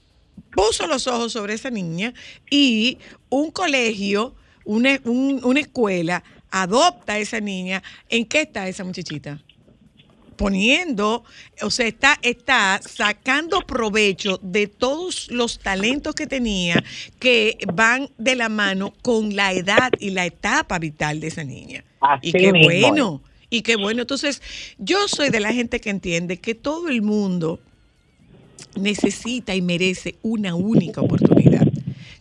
puso los ojos sobre esa niña y un colegio, una, un- una escuela, adopta a esa niña. ¿En qué está esa muchachita? poniendo, o sea, está, está sacando provecho de todos los talentos que tenía que van de la mano con la edad y la etapa vital de esa niña. Así y qué mismo bueno, y qué bueno. Entonces, yo soy de la gente que entiende que todo el mundo necesita y merece una única oportunidad.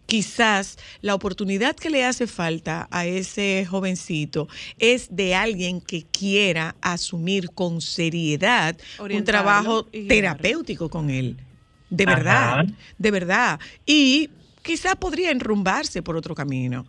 Quizás la oportunidad que le hace falta a ese jovencito es de alguien que quiera asumir con seriedad un trabajo terapéutico con él. De Ajá. verdad, de verdad. Y quizás podría enrumbarse por otro camino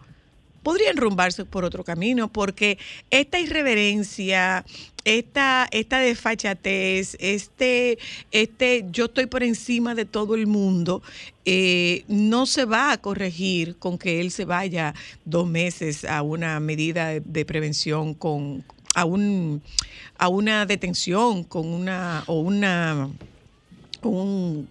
podría enrumbarse por otro camino porque esta irreverencia, esta, esta desfachatez, este, este yo estoy por encima de todo el mundo, eh, no se va a corregir con que él se vaya dos meses a una medida de, prevención con a un a una detención con una o una un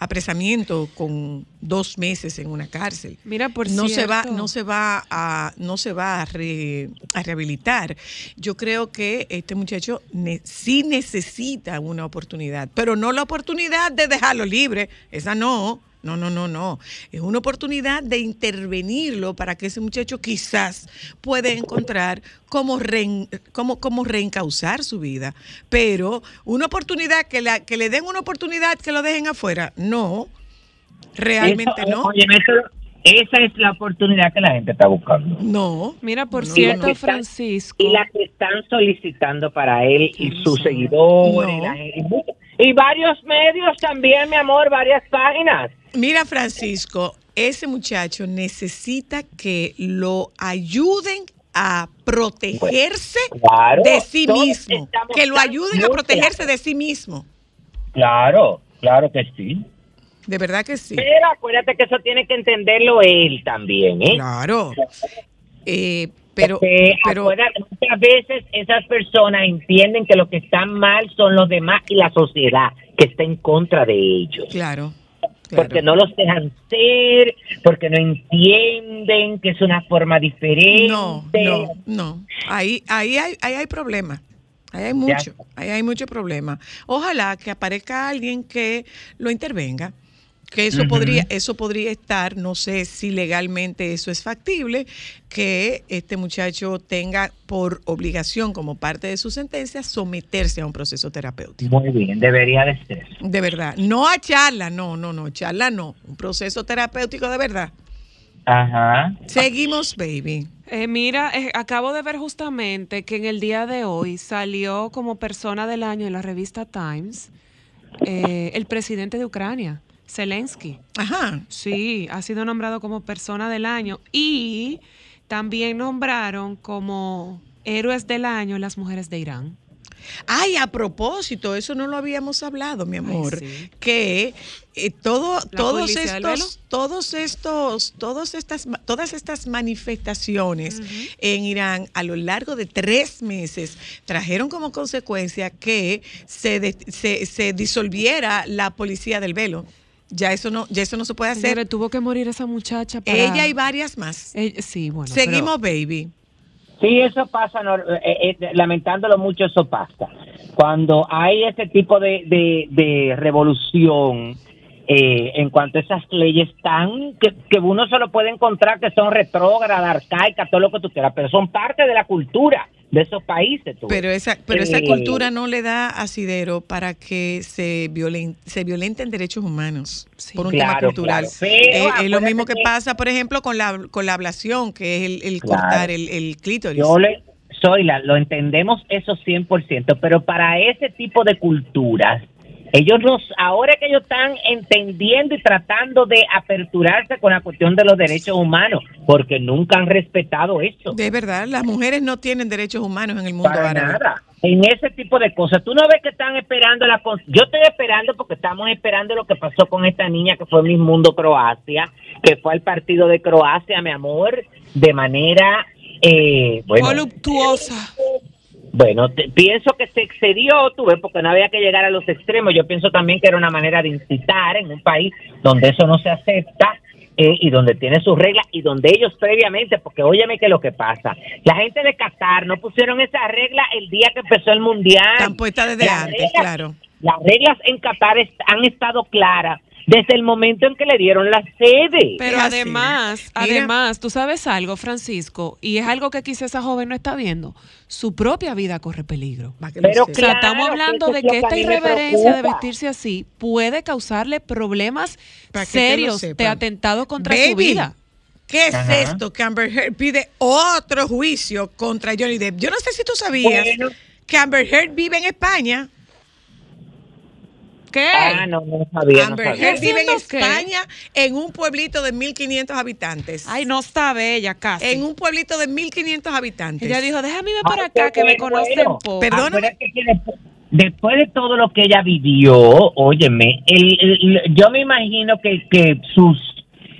apresamiento con dos meses en una cárcel. Mira, por no se va no se va a no se va a, re- a rehabilitar. Yo creo que este muchacho ne- sí necesita una oportunidad pero no la oportunidad de dejarlo libre. Esa no no, no, no, no. Es una oportunidad de intervenirlo para que ese muchacho quizás pueda encontrar cómo, rein- cómo, cómo reencauzar su vida. Pero una oportunidad, que, la, que le den una oportunidad que lo dejen afuera, no. Realmente Eso, no. Oye, eso- esa es la oportunidad que la gente está buscando. No. Mira, por No, cierto, no. Francisco. Y la que están solicitando para él y sus seguidores. La y varios medios también, mi amor, varias páginas. Mira, Francisco, ese muchacho necesita que lo ayuden a protegerse Claro, de sí mismo. Que lo ayuden a protegerse de sí mismo. Claro, claro que sí. De verdad que sí. Pero acuérdate que eso tiene que entenderlo él también, ¿eh? Claro. Eh, pero, Porque pero muchas veces esas personas entienden que lo que están mal son los demás y la sociedad que está en contra de ellos. claro. Claro. Porque no los dejan ser, porque no entienden que es una forma diferente. No, no, no. Ahí, ahí hay, ahí hay problema. Ahí hay mucho, ahí hay mucho problema. Ojalá que aparezca alguien que lo intervenga. Que eso podría, eso podría estar, no sé si legalmente eso es factible, que este muchacho tenga por obligación, como parte de su sentencia, someterse a un proceso terapéutico. Muy bien, debería de ser. De verdad. No a charla, no, no, no, charla no. Un proceso terapéutico de verdad. Ajá. Seguimos, baby. Eh, mira, eh, acabo de ver justamente que en el día de hoy salió como persona del año en la revista Times eh, el presidente de Ucrania, Zelensky. Ajá. Sí, ha sido nombrado como persona del año y también nombraron como héroes del año las mujeres de Irán. Ay, a propósito, eso no lo habíamos hablado, mi amor, sí. que eh, todo, todos estos, todos estos, todos estas, todas estas manifestaciones en Irán a lo largo de tres meses trajeron como consecuencia que se, de- se, se disolviera la policía del velo. Ya eso no, ya eso no se puede hacer. Tuvo que morir esa muchacha para... Ella y varias más. Eh, sí, bueno. Seguimos, baby. Sí, eso pasa, no, eh, eh, lamentándolo mucho, eso pasa. Cuando hay ese tipo de, de, de revolución, eh, en cuanto a esas leyes tan que, que uno solo puede encontrar que son retrógradas, arcaicas, todo lo que tú quieras, pero son parte de la cultura de esos países. tú. Pero esa, pero esa Eh, cultura no le da asidero para que se, violen, se violenten derechos humanos por un tema cultural. claro. Pero Eh, es lo mismo que que- pasa, por ejemplo, con la, con la ablación, que es el, el Claro. cortar el, el clítoris. Yo le soy la, lo entendemos eso 100%, pero para ese tipo de culturas, ellos nos, ahora que ellos están entendiendo y tratando de aperturarse con la cuestión de los derechos humanos, porque nunca han respetado eso. De verdad, las mujeres no tienen derechos humanos en el mundo Para árabe. nada. En ese tipo de cosas. Tú no ves que están esperando la... Yo estoy esperando porque estamos esperando lo que pasó con esta niña que fue Miss Mundo Croacia, que fue al partido de Croacia, mi amor, de manera... Eh, bueno, Voluptuosa. Bueno, te- pienso que se excedió, tú ves, porque no había que llegar a los extremos. Yo pienso también que era una manera de incitar en un país donde eso no se acepta eh, y donde tiene sus reglas y donde ellos previamente, porque óyeme que lo que pasa, la gente de Qatar no pusieron esa regla el día que empezó el mundial. Están puestas desde Las antes, reglas- claro. Las reglas en Qatar est- han estado claras desde el momento en que le dieron la sede. Pero además, Mira. además, tú sabes algo, Francisco, y es algo que quizá esa joven no está viendo. Su propia vida corre peligro. Pero sepa. O sea, Claro, estamos hablando de que esta irreverencia de vestirse así puede causarle problemas serios de atentado contra su vida. ¿Qué es Ajá. esto? Que Amber Heard pide otro juicio contra Johnny Depp. Yo no sé si tú sabías Bueno. que Amber Heard vive en España. ¿Qué? Ah, no, no sabía. no Amber sabía. Heard vive en. España en un pueblito de 1.500 habitantes. Ay, no sabe ella casi. En un pueblito de 1.500 habitantes. Ella dijo, déjame ir para Ay, acá que me bueno. conocen poco. Perdóname. Después, de todo lo que ella vivió, óyeme, el- el- yo me imagino que, que sus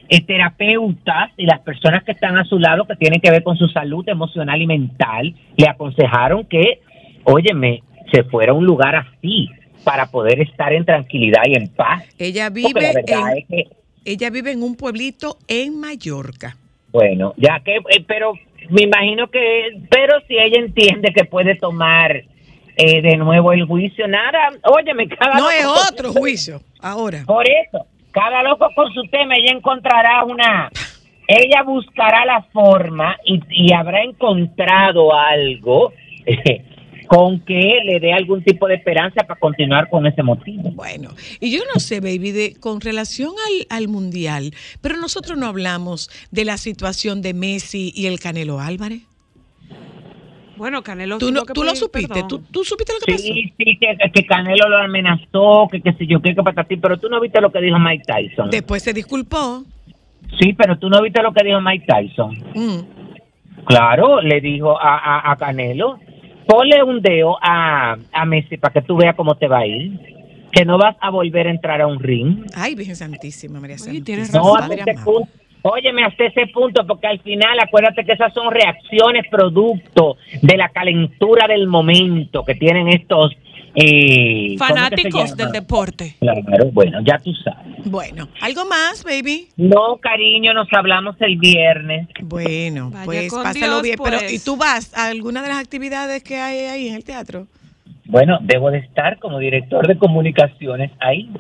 eh, terapeutas y las personas que están a su lado, que tienen que ver con su salud emocional y mental, le aconsejaron que, óyeme, se fuera a un lugar así para poder estar en tranquilidad y en paz. Ella vive en, es que ella vive en un pueblito en Mallorca. Bueno, ya que, eh, pero me imagino que, pero si ella entiende que puede tomar eh, de nuevo el juicio, nada, óyeme, cada No es otro juicio ahora. Por eso, cada loco con su tema, ella encontrará una, ella buscará la forma y, y habrá encontrado algo eh, con que le dé algún tipo de esperanza para continuar con ese motivo. Bueno, y yo no sé, baby, de, con relación al, al mundial, pero nosotros no hablamos de la situación de Messi y el Canelo Álvarez. Bueno, Canelo Tú, tuvo no, que tú lo supiste. ¿Tú, tú supiste lo que pasó. Sí, sí, que, que Canelo lo amenazó, que qué sé yo, qué, que patatín, pero tú no viste lo que dijo Mike Tyson. Después se disculpó. Sí, pero tú no viste lo que dijo Mike Tyson. Mm. Claro, le dijo a, a, a Canelo, ponle un dedo a, a Messi para que tú veas cómo te va a ir, que no vas a volver a entrar a un ring. Ay, Virgen Santísima, María Oye, tienes Santísima. No, razón. Padre amado. punto. Óyeme, hasta ese punto, porque al final acuérdate que esas son reacciones producto de la calentura del momento que tienen estos eh, ¿cómo que se Fanáticos del deporte. Claro, bueno, ya tú sabes. Bueno, ¿algo más, baby? No, cariño, nos hablamos el viernes. Bueno, Vaya pues con pásalo Dios, bien. Pero, pues. ¿y tú vas a alguna de las actividades que hay ahí en el teatro? Bueno, debo de estar como director de comunicaciones ahí.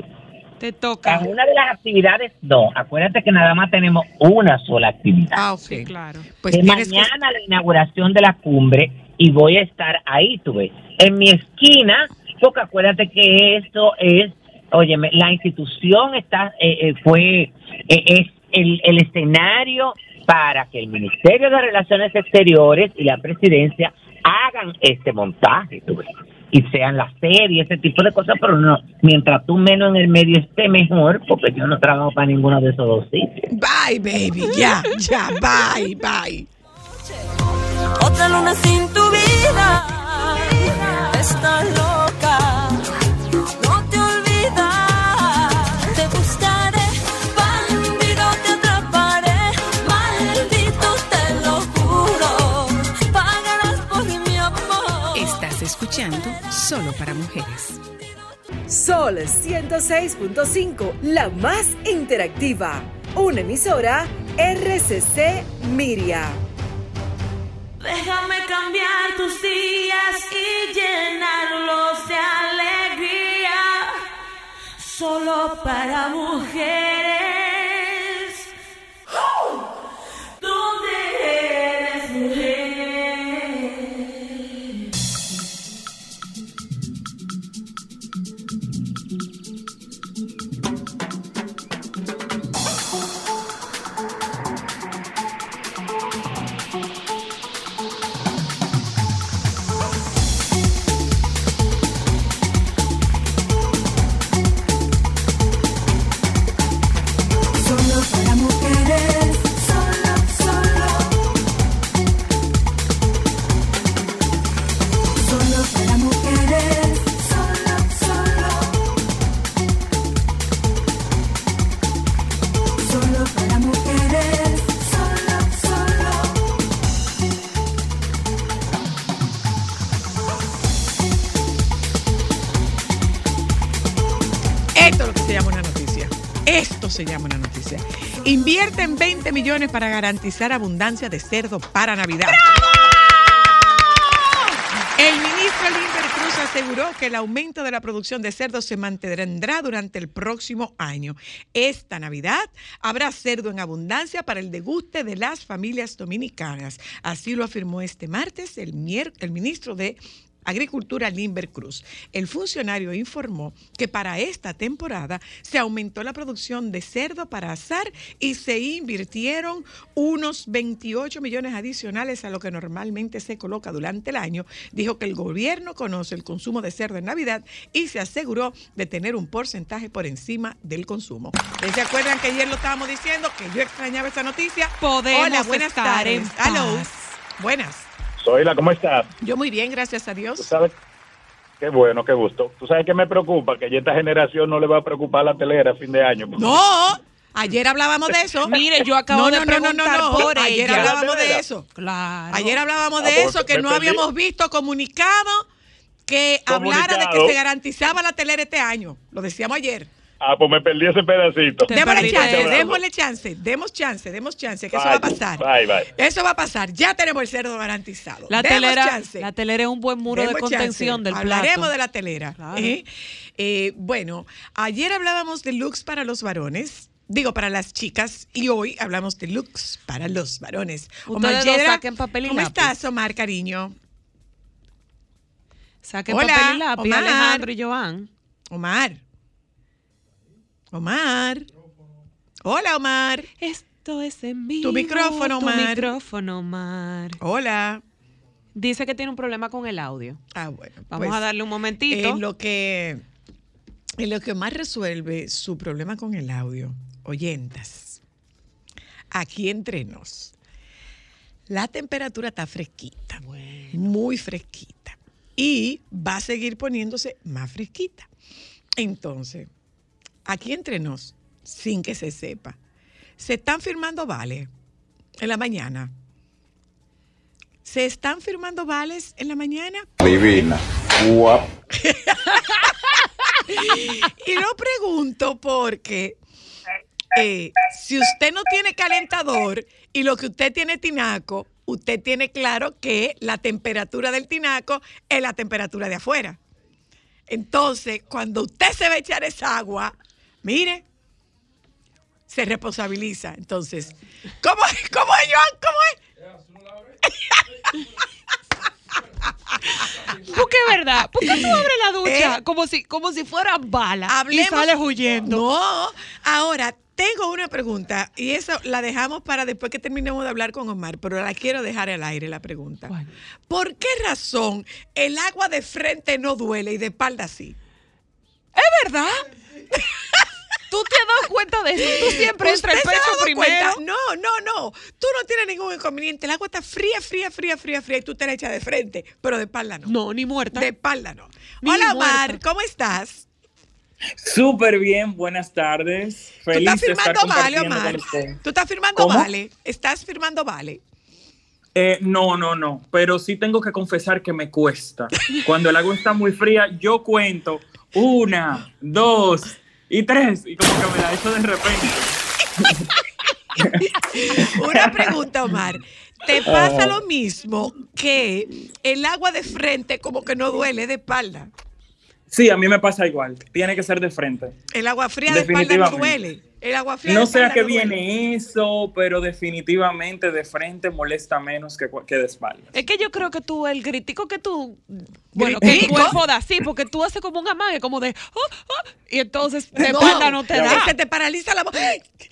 Te toca. Una de las actividades, no. Acuérdate que nada más tenemos una sola actividad. Ah, ok. Sí, claro. Pues que- mañana la inauguración de la cumbre y voy a estar ahí, tú ves, en mi esquina, porque acuérdate que esto es, óyeme, la institución está, eh, eh, fue, eh, es el, el escenario para que el Ministerio de Relaciones Exteriores y la Presidencia hagan este montaje, tú ves, y sean la sede y ese tipo de cosas, pero no, mientras tú menos en el medio esté mejor, porque yo no trabajo para ninguno de esos dos sitios. Bye, baby. Ya, ya. Bye, bye. Otra luna sin tu vida. Estás loca. No te olvidas. Te buscaré. Bandido te atraparé. Maldito te lo juro. Pagarás por mi amor. Estás escuchando Solo para Mujeres. Sol 106.5, la más interactiva. Una emisora RCC Miria. Déjame cambiar tus para mujeres. Millones para garantizar abundancia de cerdo para Navidad. El ministro Limber Cruz aseguró que el aumento de la producción de cerdo se mantendrá durante el próximo año. Esta Navidad habrá cerdo en abundancia para el deguste de las familias dominicanas. Así lo afirmó este martes el ministro de Agricultura Limber Cruz. El funcionario informó que para esta temporada se aumentó la producción de cerdo para asar y se invirtieron unos 28 millones adicionales a lo que normalmente se coloca durante el año. Dijo que el gobierno conoce el consumo de cerdo en Navidad y se aseguró de tener un porcentaje por encima del consumo. ¿Ustedes ¿Se acuerdan que ayer lo estábamos diciendo? Que yo extrañaba esa noticia. Podemos Hola, buenas estar tardes. en Hello. Buenas. Zoila, ¿cómo estás? Yo muy bien, gracias a Tú Dios. sabes, qué bueno, qué gusto. Tú sabes que me preocupa que ya esta generación no le va a preocupar la telera a fin de año. No, ayer hablábamos de eso. Mire, yo acabo no, de no, no, no, no, preguntar no. por Ayer hablábamos ¿De de eso. Claro. Ayer hablábamos Ah, de pues, eso, que no perdí. habíamos visto comunicado que hablara de que Comunicado. se garantizaba la telera este año. Lo decíamos ayer. Ah, pues me perdí ese pedacito. Démosle chance, démosle chance, demos chance, demos chance, que eso va a pasar. Bye, bye. Eso va a pasar. Ya tenemos el cerdo garantizado. La Demos telera, chance. la telera es un buen muro de contención chance. del plato. Hablaremos de la telera. Claro. ¿eh? Eh, bueno, ayer hablábamos de looks para los varones. Digo, para las chicas. Y hoy hablamos de looks para los varones. Ustedes dos saquen papel y ¿Cómo lápiz. estás, Omar, cariño? Saquen Hola, papel y lápiz, Omar. Alejandro y Joan. Omar. Omar. Hola, Omar. Esto es en vivo. Tu micrófono, Tu Omar. micrófono, Omar. Hola. Dice que tiene un problema con el audio. Ah, bueno. Vamos pues, a darle un momentito. En lo que en lo que más resuelve su problema con el audio, oyentas, aquí entre nos, la temperatura está fresquita, muy fresquita, y va a seguir poniéndose más fresquita. Entonces, aquí entre nos, sin que se sepa, se están firmando vales en la mañana. ¿Se están firmando vales en la mañana? Divina. Guap. Y lo pregunto porque eh, si usted no tiene calentador y lo que usted tiene es tinaco, usted tiene claro que la temperatura del tinaco es la temperatura de afuera. Entonces, cuando usted se va a echar esa agua, mire, se responsabiliza. Entonces, ¿cómo es? ¿Cómo es, Joan? ¿Cómo es? Porque es verdad. ¿Por qué tú abres la ducha Eh. como si como si fuera bala Hablemos- y sales huyendo? No, ahora tengo una pregunta y eso la dejamos para después que terminemos de hablar con Omar, pero la quiero dejar al aire la pregunta. ¿Cuál? ¿Por qué razón el agua de frente no duele y de espalda sí? ¿Es verdad? ¿Tú te has dado cuenta de eso? Tú siempre ¿Usted entras el pecho primero. cuenta? No, no, no. Tú no tienes ningún inconveniente. El agua está fría, fría, fría, fría, fría y tú te la echas de frente, pero de espalda no. No, ni muerta. De espalda no. Ni Hola, Omar, muerta. ¿cómo estás? Súper bien, buenas tardes. ¿Tú Feliz estás de estar firmando vale, compartiendo Omar? ¿Tú estás firmando ¿Cómo? vale? ¿Estás firmando vale? Eh, no, no, no, pero sí tengo que confesar que me cuesta. Cuando el agua está muy fría, yo cuento una, dos y tres, y como que me la echo de repente. Una pregunta, Omar. ¿Te pasa Ah. lo mismo que el agua de frente como que no duele de espalda? Sí, a mí me pasa igual. Tiene que ser de frente. El agua fría de espalda no Definitivamente. duele. El agua fría No sé a qué no duele. viene eso, pero definitivamente de frente molesta menos que, que de espalda. Es que yo creo que tú, el gritico que tú. Bueno, que tu cuerpo da así, porque tú haces como un amague, como de. "Ah, ah", y entonces de No, espalda no te da. que te paraliza la voz.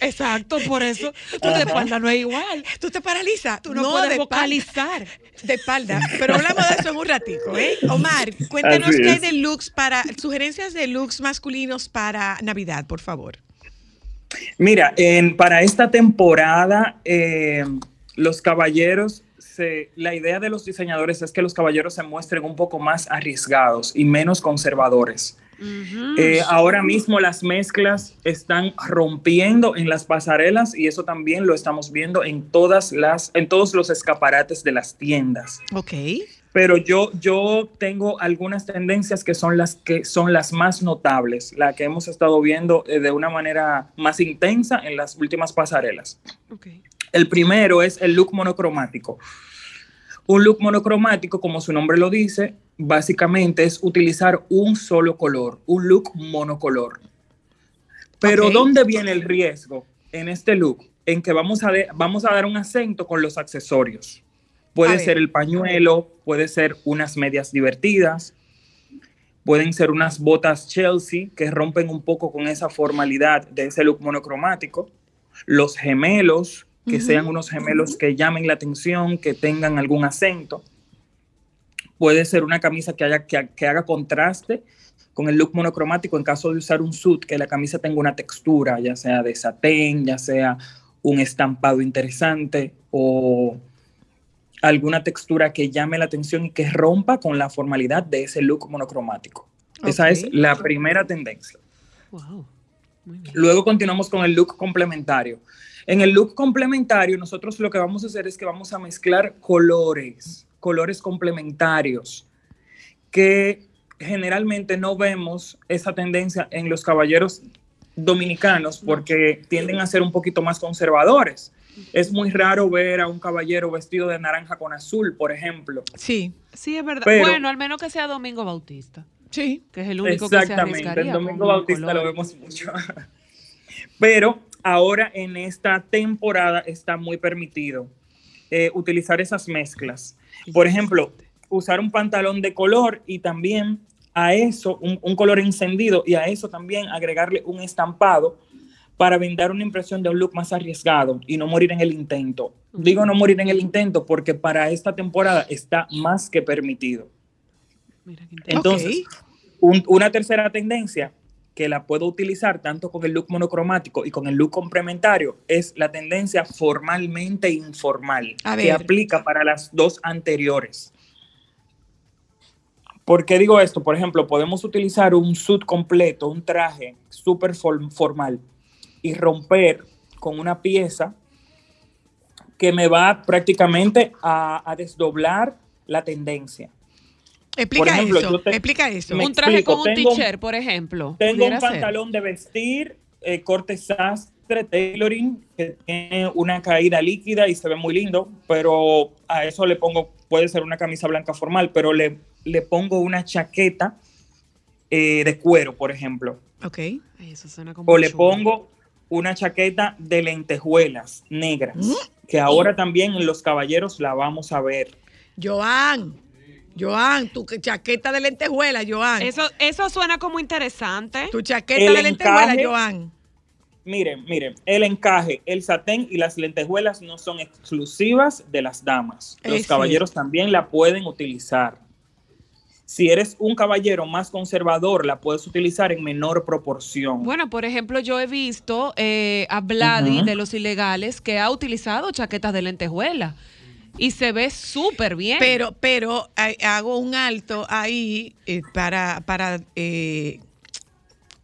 Exacto, por eso. Tú de espalda no es igual. Tú te paralizas. Tú no, puedes de espalda. vocalizar. De espalda. Pero hablamos de eso en un ratico, ¿eh? Omar, cuéntanos qué hay de looks para, sugerencias de looks masculinos para Navidad, por favor. Mira, en- para esta temporada, eh, los caballeros, se- la idea de los diseñadores es que los caballeros se muestren un poco más arriesgados y menos conservadores. Eh, ahora mismo las mezclas están rompiendo en las pasarelas y eso también lo estamos viendo en todas las, en todos los escaparates de las tiendas. Ok. Pero yo, yo tengo algunas tendencias que son las que son las más notables, la que hemos estado viendo eh, de una manera más intensa en las últimas pasarelas. El primero es el look monocromático. Un look monocromático, como su nombre lo dice, básicamente es utilizar un solo color, un look monocolor. Pero Ok. ¿dónde viene el riesgo en este look? En que vamos a, de- vamos a dar un acento con los accesorios. Puede ser el pañuelo, puede ser unas medias divertidas, pueden ser unas botas Chelsea que rompen un poco con esa formalidad de ese look monocromático, los gemelos, que sean unos gemelos que llamen la atención, que tengan algún acento. Puede ser una camisa que, haya, que, que haga contraste con el look monocromático en caso de usar un suit, que la camisa tenga una textura, ya sea de satén, ya sea un estampado interesante o alguna textura que llame la atención y que rompa con la formalidad de ese look monocromático. Esa Ok. es la primera tendencia. Luego continuamos con el look complementario. En el look complementario, nosotros lo que vamos a hacer es que vamos a mezclar colores, colores complementarios, que generalmente no vemos esa tendencia en los caballeros dominicanos porque tienden a ser un poquito más conservadores. Es muy raro ver a un caballero vestido de naranja con azul, por ejemplo. Sí. Sí, es verdad. Pero- bueno, al menos que sea Domingo Bautista. Sí. Que es el único que se Exactamente, el. Domingo Bautista lo vemos mucho. Pero ahora en esta temporada está muy permitido eh, utilizar esas mezclas. Por ejemplo, usar un pantalón de color y también a eso, un, un color encendido y a eso también agregarle un estampado para brindar una impresión de un look más arriesgado y no morir en el intento. Digo no morir en el intento porque para esta temporada está más que permitido. Entonces, un- una tercera tendencia que la puedo utilizar tanto con el look monocromático y con el look complementario es la tendencia formalmente informal A que aplica para las dos anteriores. ¿Por qué digo esto? Por ejemplo, podemos utilizar un suit completo, un traje súper for- formal y romper con una pieza que me va prácticamente a, a desdoblar la tendencia. Explica Por ejemplo, eso. te- explica eso. Un traje explico, con un tengo- t-shirt, por ejemplo. Tengo un ser. pantalón de vestir, eh, corte sastre, tailoring, que tiene una caída líquida y se ve muy lindo, pero a eso le pongo, puede ser una camisa blanca formal, pero le, le pongo una chaqueta eh, de cuero, por ejemplo. Ok. Ay, eso suena como O le chulo. pongo una chaqueta de lentejuelas negras, que ahora también en los caballeros la vamos a ver. Joan, Joan, tu chaqueta de lentejuela, Joan. Eso, eso suena como interesante. Tu chaqueta El de lentejuela, encaje- Joan. Miren, miren, el encaje, el satén y las lentejuelas no son exclusivas de las damas. Los Es caballeros también la pueden utilizar. Si eres un caballero más conservador, la puedes utilizar en menor proporción. Bueno, por ejemplo, yo he visto eh, a Vladi de los ilegales que ha utilizado chaquetas de lentejuela y se ve súper bien. Pero, pero eh, hago un alto ahí eh, para, para eh,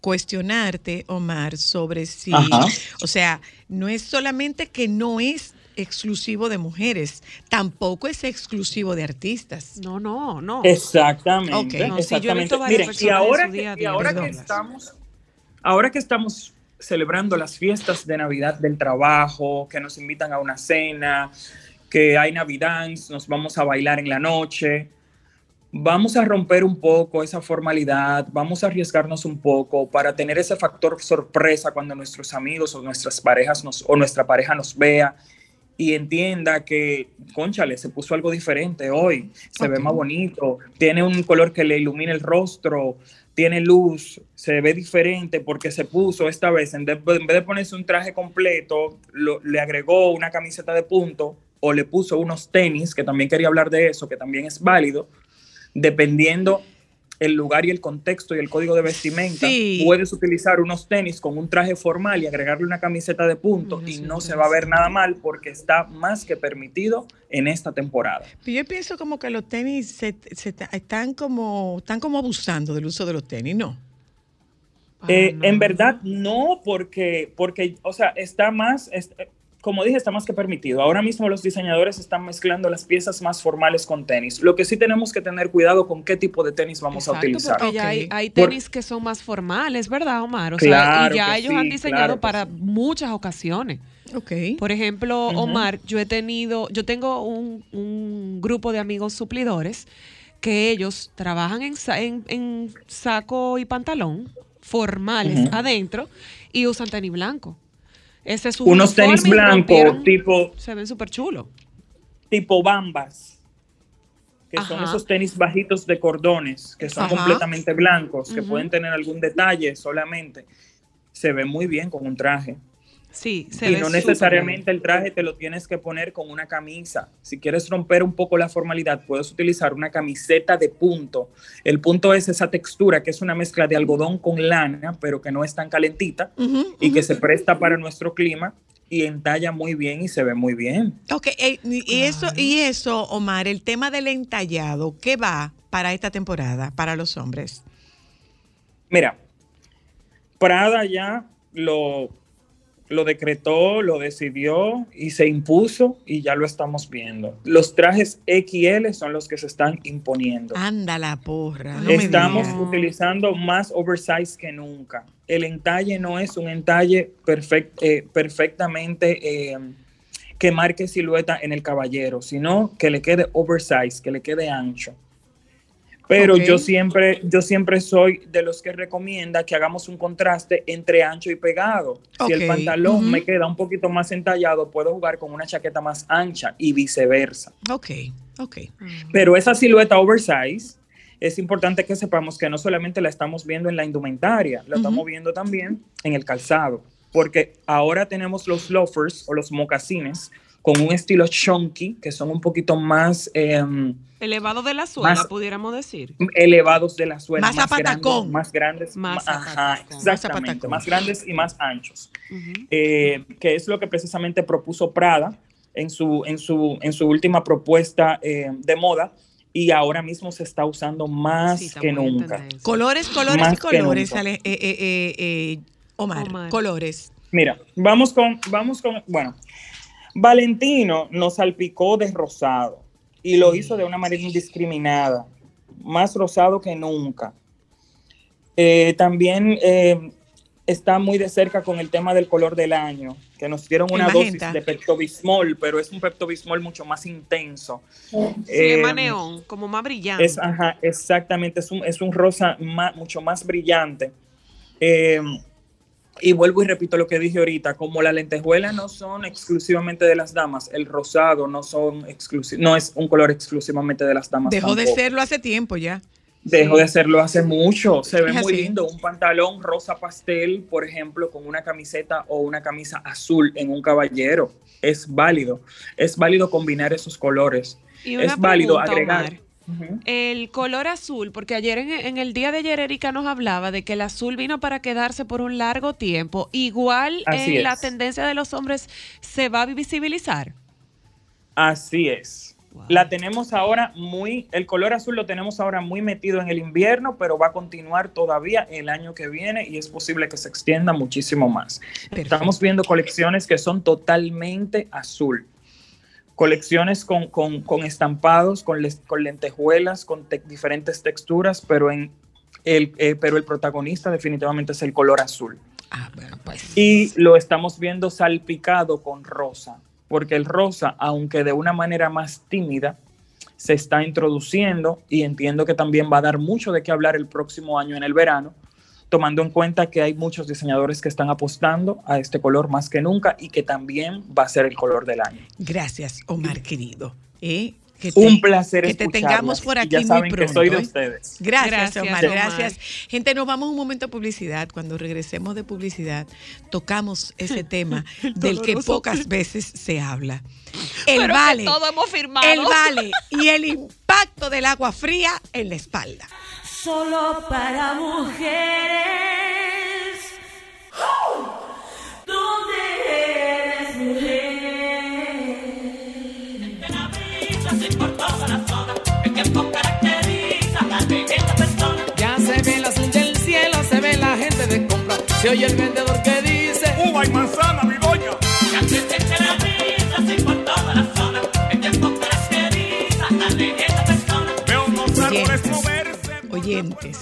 cuestionarte, Omar, sobre si, Ajá. o sea, no es solamente que no es exclusivo de mujeres, tampoco es exclusivo de artistas. No, no, no. Exactamente. Ok. No, sí, yo he visto exactamente. varias Miren, y personas en ahora, que, y ahora que estamos, ahora que estamos celebrando las fiestas de Navidad del trabajo, que nos invitan a una cena, que hay Navidad, nos vamos a bailar en la noche. vamos a romper un poco esa formalidad, vamos a arriesgarnos un poco para tener ese factor sorpresa cuando nuestros amigos o nuestras parejas nos, o nuestra pareja nos vea y entienda que, conchale, se puso algo diferente hoy, se ve más bonito, tiene un color que le ilumina el rostro, tiene luz, se ve diferente porque se puso esta vez, en, de- en vez de ponerse un traje completo, lo- le agregó una camiseta de punto o le puso unos tenis, que también quería hablar de eso, que también es válido, dependiendo el lugar y el contexto y el código de vestimenta, Sí. puedes utilizar unos tenis con un traje formal y agregarle una camiseta de punto y no se va a ver nada mal porque está más que permitido en esta temporada. Pero yo pienso como que los tenis se, están como están como abusando del uso de los tenis, ¿no? Eh, En verdad, no, porque, porque, o sea, está más, es- como dije, está más que permitido. Ahora mismo los diseñadores están mezclando las piezas más formales con tenis. Lo que sí tenemos que tener cuidado con qué tipo de tenis vamos a utilizar. porque ya hay, hay Por- tenis que son más formales, ¿verdad, Omar? O sea, y ya ellos sí, han diseñado claro para muchas ocasiones. Por ejemplo. Omar, yo he tenido, yo tengo un, un grupo de amigos suplidores que ellos trabajan en, sa- en, en saco y pantalón formales adentro y usan tenis blanco. Ese es su Unos tenis blancos tipo, Se ven súper chulos. tipo bambas, que son esos tenis bajitos de cordones, que son Ajá. completamente blancos, que pueden tener algún detalle solamente. Se ve muy bien con un traje. Sí, se y ve no necesariamente el traje te lo tienes que poner con una camisa. Si quieres romper un poco la formalidad, puedes utilizar una camiseta de punto. El punto es esa textura que es una mezcla de algodón con lana, pero que no es tan calentita y que se presta para nuestro clima y entalla muy bien y se ve muy bien. Ok, eh, y y eso, y eso, Omar, el tema del entallado, ¿qué va para esta temporada, para los hombres? Mira, Prada ya lo, lo decretó, lo decidió y se impuso y ya lo estamos viendo. Los trajes XL son los que se están imponiendo. Anda la porra. no Estamos utilizando más oversize que nunca. El entalle no es un entalle perfect- eh, perfectamente eh, que marque silueta en el caballero, sino que le quede oversize, que le quede ancho. Pero yo siempre, yo siempre soy de los que recomienda que hagamos un contraste entre ancho y pegado. Si el pantalón me queda un poquito más entallado, puedo jugar con una chaqueta más ancha y viceversa. Ok, ok. Pero esa silueta oversize es importante que sepamos que no solamente la estamos viendo en la indumentaria, la estamos viendo también en el calzado, porque ahora tenemos los loafers o los mocasines con un estilo chunky, que son un poquito más em, Elevado de la suela, Más- pudiéramos decir. elevados de la suela, Más más, grandes, zapatacón. más grandes, Más ajá, exactamente, Más grandes y más anchos, Eh, que es lo que precisamente propuso Prada en su, en su, en su última propuesta eh, de moda y ahora mismo se está usando más que nunca. Colores, colores Más y colores, eh, eh, eh, eh, Omar, colores. Mira, vamos con, vamos con, bueno, Valentino nos salpicó de rosado y lo hizo de una manera indiscriminada, más rosado que nunca. Eh, también eh, está muy de cerca con el tema del color del año, que nos dieron una dosis de Pepto-Bismol, pero es un Pepto-Bismol mucho más intenso. Sí, Eh, es más neón, como más brillante. es, ajá, exactamente, es un, es un rosa mucho más brillante. Y vuelvo y repito lo que dije ahorita, como las lentejuelas no son exclusivamente de las damas, el rosado no, son no es un color exclusivamente de las damas. Dejó de serlo hace tiempo ya. Dejó de hacerlo hace mucho. Se ve Es muy así. lindo. Un pantalón rosa pastel, por ejemplo, con una camiseta o una camisa azul en un caballero. Es válido. Es válido combinar esos colores. Y es válido agregar. Omar. El color azul, porque ayer en, en el día de ayer Erika nos hablaba de que el azul vino para quedarse por un largo tiempo. Igual en la tendencia de los hombres se va a visibilizar. Así es. La tenemos ahora muy, el color azul lo tenemos ahora muy metido en el invierno, pero va a continuar todavía el año que viene y es posible que se extienda muchísimo más. Estamos viendo colecciones que son totalmente azul. Colecciones con, con- con estampados, con, les- con lentejuelas, con te- diferentes texturas, pero, en el, eh, pero el protagonista definitivamente es el color azul. Y lo estamos viendo salpicado con rosa, porque el rosa, aunque de una manera más tímida, se está introduciendo y entiendo que también va a dar mucho de qué hablar el próximo año en el verano, tomando en cuenta que hay muchos diseñadores que están apostando a este color más que nunca y que también va a ser el color del año. Gracias, Omar, querido. ¿eh? Que Un placer Que te tengamos por aquí ya muy saben que pronto. soy de ¿eh? ustedes. Gracias, Gracias, Omar, Omar. gracias. Gente, nos vamos un momento a publicidad. Cuando regresemos de publicidad, tocamos ese tema del que pocas veces se habla. El Pero vale. todo hemos firmado. El vale y el impacto del agua fría en la espalda. Solo para mujeres. ¿Dónde eres mujer? Ya se ve el azul del cielo, se ve la gente de compra. Se oye el vendedor que dice: Uva y manzana, mi doña. Ya se siente la brisa, así por toda la zona. El tiempo caracteriza a la esta persona. Veo unos árboles. Oyentes,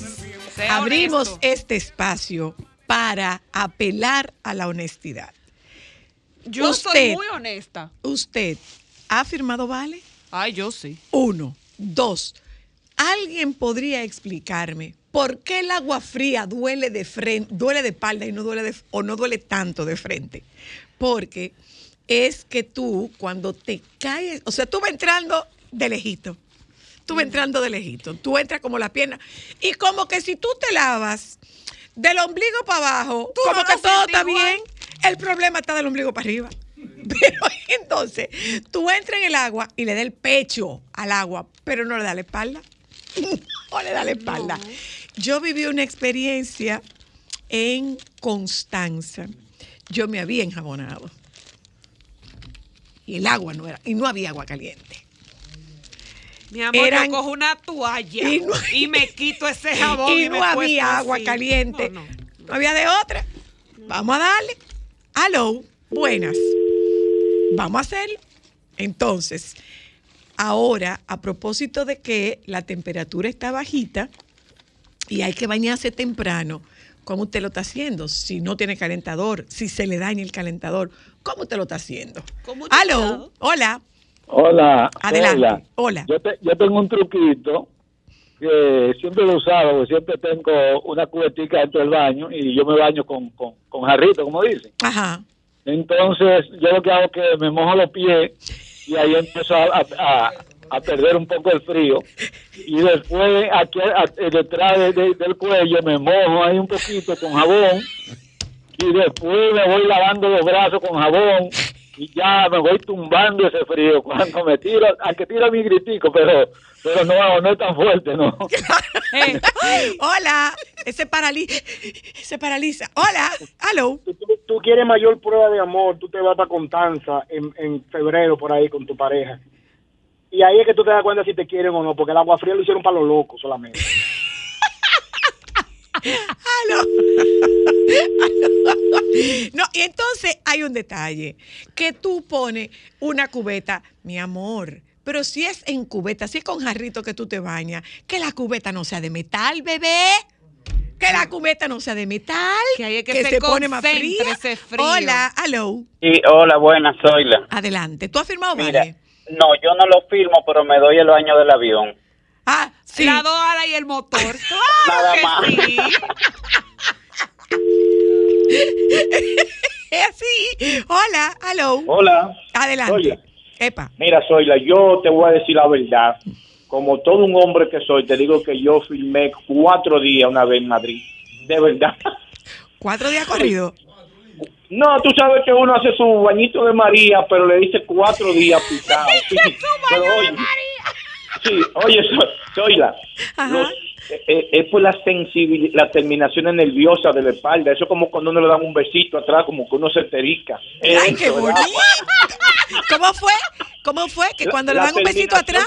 abrimos este espacio para apelar a la honestidad. Yo soy Usted- muy honesta. ¿Usted ha firmado vale? Ay, yo sí. Uno. Dos. ¿Alguien podría explicarme por qué el agua fría duele de frente, duele de espalda y no duele de, o no duele tanto de frente? Porque es que tú cuando te caes, o sea, tú vas entrando de lejito. Tú vas entrando de lejito. Tú entras como la pierna. Y como que si tú te lavas del ombligo para abajo, como no que todo está igual. bien, el problema está del ombligo para arriba. Pero entonces, tú entras en el agua y le da el pecho al agua, pero no le da la espalda. No le da la espalda. Yo viví una experiencia en Constanza. Yo me había enjabonado. Y el agua no era, y no había agua caliente. Mi amor, Eran- yo cojo una toalla Y me quito ese jabón. y no había agua así. caliente. No, no. No había de otra. Vamos a darle. Aló, buenas. Vamos a hacerlo. Entonces, ahora, a propósito de que la temperatura está bajita y hay que bañarse temprano, ¿cómo usted lo está haciendo? Si no tiene calentador, si se le daña el calentador, ¿cómo usted lo está haciendo? Aló, hola, Hola. adelante. Hola. Hola. Yo, te- yo tengo un truquito que siempre lo usado, porque siempre tengo una cubetica dentro del baño y yo me baño con, con, con jarrito, como dicen. Ajá. Entonces, yo lo que hago es que me mojo los pies y ahí empiezo a, a- a- a perder un poco el frío. Y después, aquí detrás de- de- del cuello, me mojo ahí un poquito con jabón y después me voy lavando los brazos con jabón y ya me voy tumbando ese frío cuando me tiro, aunque tira mi gritico, pero pero no, no es tan fuerte, ¿no? Eh, hola, ese paraliza, ese paraliza. Hola, aló. tú, tú quieres mayor prueba de amor, tú te vas para Constanza en, en febrero por ahí con tu pareja. Y ahí es que tú te das cuenta si te quieren o no, porque el agua fría lo hicieron para los locos solamente. Aló. No, y entonces hay un detalle, que tú pones una cubeta, mi amor, pero si es en cubeta, si es con jarrito que tú te bañas, que la cubeta no sea de metal, bebé. Que la cubeta no sea de metal, Que ahí es que se se pone más fría. ese frío. Hola, aló. Sí, hola, buenas, soy la. Adelante. ¿Tú has firmado Mira, vale? no, yo no lo firmo, pero me doy el baño del avión. Ah, sí. La dos alas y el motor. Nada Claro más. que sí. Es así. Hola, aló. Hola. Adelante. Oye. Epa. Mira, Zoila, yo te voy a decir la verdad. Como todo un hombre que soy, te digo que yo filmé cuatro días una vez en Madrid. De verdad. Cuatro días corridos. No, tú sabes que uno hace su bañito de María, pero le dice cuatro días picado. Sí, pero oye, sí, oye, Zoila, eh, eh, es por la sensibilidad, las terminaciones nerviosas de la espalda. Eso es como cuando uno le dan un besito atrás, como que uno se terica. Ay, qué bonito. ¿Cómo fue? ¿Cómo fue? Que cuando le dan un besito atrás.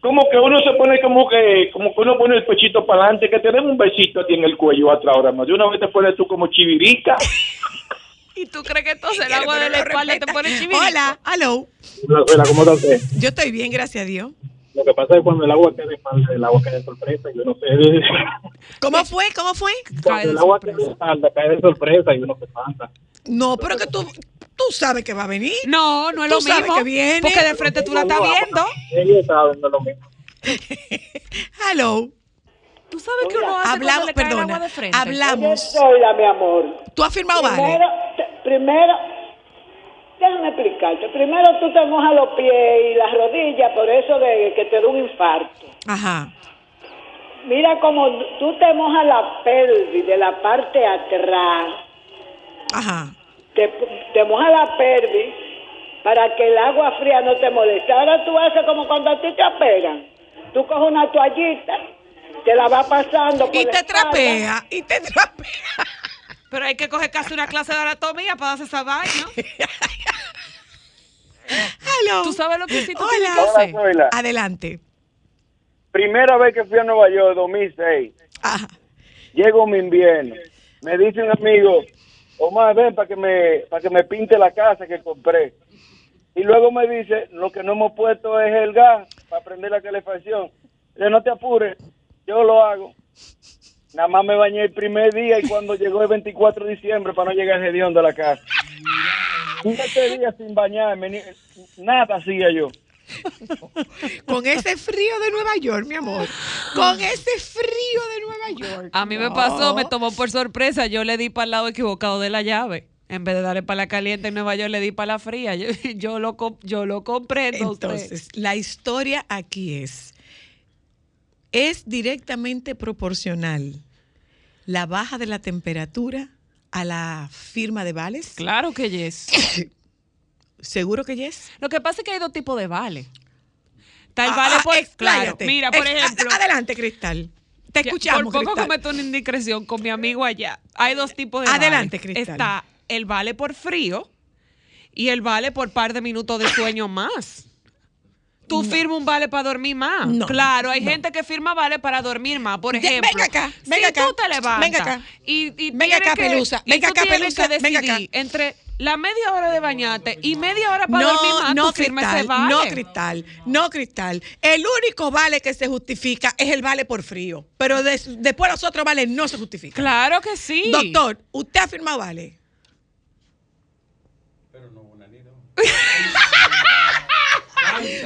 Como que uno se pone como que, como que uno pone el pechito para adelante, que te den un besito a ti en el cuello atrás ahora más. De una vez te pones tú como chivirica. ¿Y tú crees que entonces el agua de la espalda te pone chivito? Hola, aló. Hola, ¿cómo está usted? Yo estoy bien, gracias a Dios. Lo que pasa es cuando el agua cae de espalda, el agua cae de sorpresa, yo no sé. ¿Cómo fue? ¿Cómo fue? Cuando el agua cae de espalda, cae de sorpresa y uno se espanta. No, pero que tú, tú sabes que va a venir. No, no es Tú lo sabes mismo. que viene. Porque de frente tú la estás viendo. Ellos saben, no es lo mismo. Hello. Tú sabes que uno hace Hablamos, le cae el perdona, agua de frente. hablamos. Hola, mi amor. ¿Tú has firmado vale? Primero, te- primero, déjame explicarte. Primero tú te mojas los pies y las rodillas por eso de que te da un infarto. Ajá. Mira como tú te mojas la pelvis de la parte atrás. Ajá. Te, te mojas la pelvis para que el agua fría no te moleste. Ahora tú haces como cuando a ti te operan. Tú coges una toallita, te la vas pasando por Y la te espalda. trapea, y te trapea. Pero hay que coger casi una clase de anatomía para hacer esa vaina. Hello. ¿Tú sabes lo que sí tú Hola. tienes que hacer? Hola. Adelante. Primera vez que fui a Nueva York, 2006. Llego mi invierno. Me dice un amigo, Omar, ven para que me para que me pinte la casa que compré. Y luego me dice, lo que no hemos puesto es el gas para prender la calefacción. Le no te apures, yo lo hago. Nada más me bañé el primer día y cuando llegó el 24 de diciembre para no llegar hediondo a la casa. Siete días sin bañarme, ni- nada hacía yo. Con ese frío de Nueva York, mi amor. Con ese frío de Nueva York. A mí me pasó, me tomó por sorpresa. Yo le di para el lado equivocado de la llave. En vez de darle para la caliente en Nueva York, le di para la fría. Yo, yo lo, yo lo compré. Entonces, la historia aquí es, es directamente proporcional la baja de la temperatura a la firma de vales. Claro que yes. ¿Seguro que yes? Lo que pasa es que hay dos tipos de vale. Está el Ah, vale ah, por... Claro, mira, por ejemplo... Adelante, Cristal. Te escuchamos, Por poco Cristal. cometo una indiscreción con mi amigo allá. Hay dos tipos de Adelante. Cristal. Está el vale por frío y el vale por par de minutos de sueño más. Tú firmas un vale para dormir más. No, claro, hay no. gente que firma vale para dormir más. Por Ya, ejemplo, venga acá, venga si acá, tú te levantas venga acá. y, y Venga acá, que- Pelusa, venga acá, Pelusa, que venga acá. entre la media hora de bañarte y media hora para no, dormir más, no, tú firmas ese Cristal, vale. no, Cristal, no, Cristal. El único vale que se justifica es el vale por frío. Pero des- después los otros vales no se justifican. Claro que sí. Doctor, ¿usted ha firmado vale?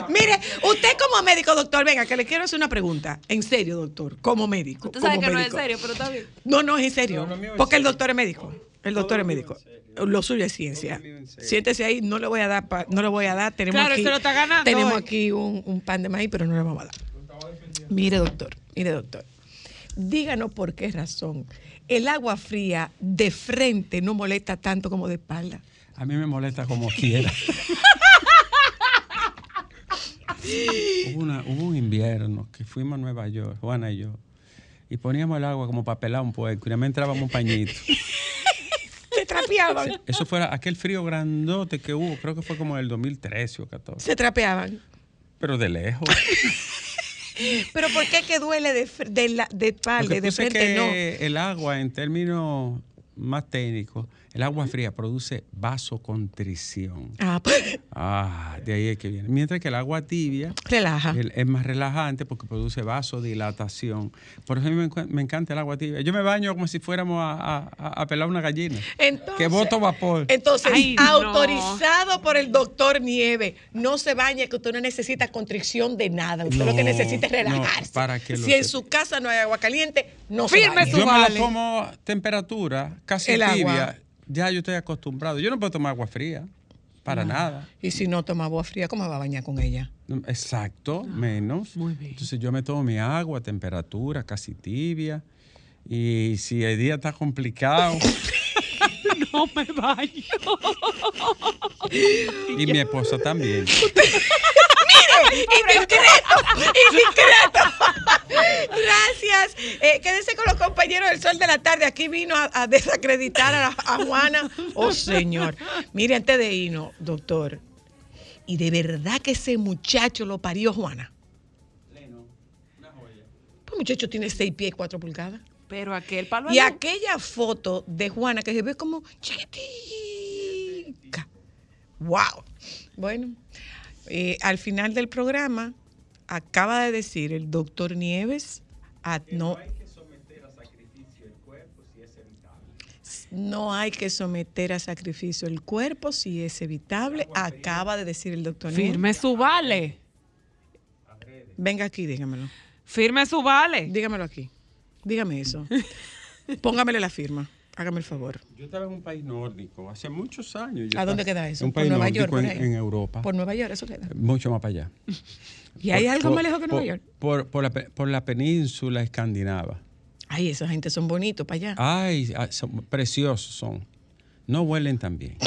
Mire, usted como médico, doctor, venga, que le quiero hacer una pregunta. En serio, doctor, como médico. Tú sabes como que no es en serio, pero está bien. No, no, es en serio. porque el doctor es médico. El doctor es médico. Lo suyo es ciencia. Siéntese ahí, no le voy a dar, pa- no le voy a dar. Tenemos Claro, aquí, se lo está ganando Tenemos hoy. aquí un, un pan de maíz, pero no le vamos a dar. Mire, doctor, mire, doctor. Díganos por qué razón el agua fría de frente no molesta tanto como de espalda. A mí me molesta como quiera. hubo, una- hubo un invierno que fuimos a Nueva York, Juana y yo, y poníamos el agua como para pelar un puerco y nada más entrábamos un pañito. Se trapeaban. Eso fue aquel frío grandote que hubo, creo que fue como el 2013 o 14. Se trapeaban. Pero de lejos. Pero ¿por qué que duele de, de, la, de espalda de es no? que el agua, en términos más técnicos, el agua fría produce vasocontrición. Ah, pues, Ah, de ahí es que viene. Mientras que el agua tibia relaja. el- es más relajante porque produce vasodilatación. Por eso a mí me, me encanta el agua tibia. Yo me baño como si fuéramos a, a- pelar una gallina. Entonces, que boto vapor. Entonces, Ay, no. autorizado por el doctor Nieve, no se bañe, que usted no necesita constricción de nada. Usted lo que necesita es no, relajarse. para que lo si en su casa no hay agua caliente, no se Firme bañe. su Yo me vale. lo tomo temperatura, casi El agua. Ya yo estoy acostumbrado. Yo no puedo tomar agua fría. Para No. nada. Y si no toma agua fría, ¿cómo va a bañar con ella? Exacto, Ah, menos. Entonces yo me tomo mi agua, temperatura casi tibia. Y si el día está complicado, No me baño. y mi esposa también. ¡Mire! ¡Indiscreto! ¡Indiscreto! Gracias. Eh, quédense con los compañeros del Sol de la Tarde. Aquí vino a, a desacreditar a, a Juana. Oh, señor. Mire, antes de irnos, doctor. ¿Y de verdad que ese muchacho lo parió Juana? Pues muchacho tiene seis pies y cuatro pulgadas. Pero aquel palo Y aquella foto de Juana que se ve como chiquitica. ¡Wow! Bueno, eh, al final del programa acaba de decir el doctor Nieves, ah, no, No hay que someter a sacrificio el cuerpo si es evitable, acaba de decir el doctor. Firme su vale. Venga aquí, dígamelo. Firme su vale. Dígamelo aquí. Dígame eso. Póngamele la firma. Hágame el favor. Yo estaba en un país nórdico hace muchos años. Yo ¿A dónde queda eso? En un ¿Por país Nueva nórdico York, por en, Europa. Por Nueva York, eso queda. Mucho más para allá. ¿Y hay algo por- más lejos que Nueva York? Por, por la, por la península escandinava. Ay, esa gente son bonitos para allá. Ay, ah, son preciosos son. No huelen tan bien.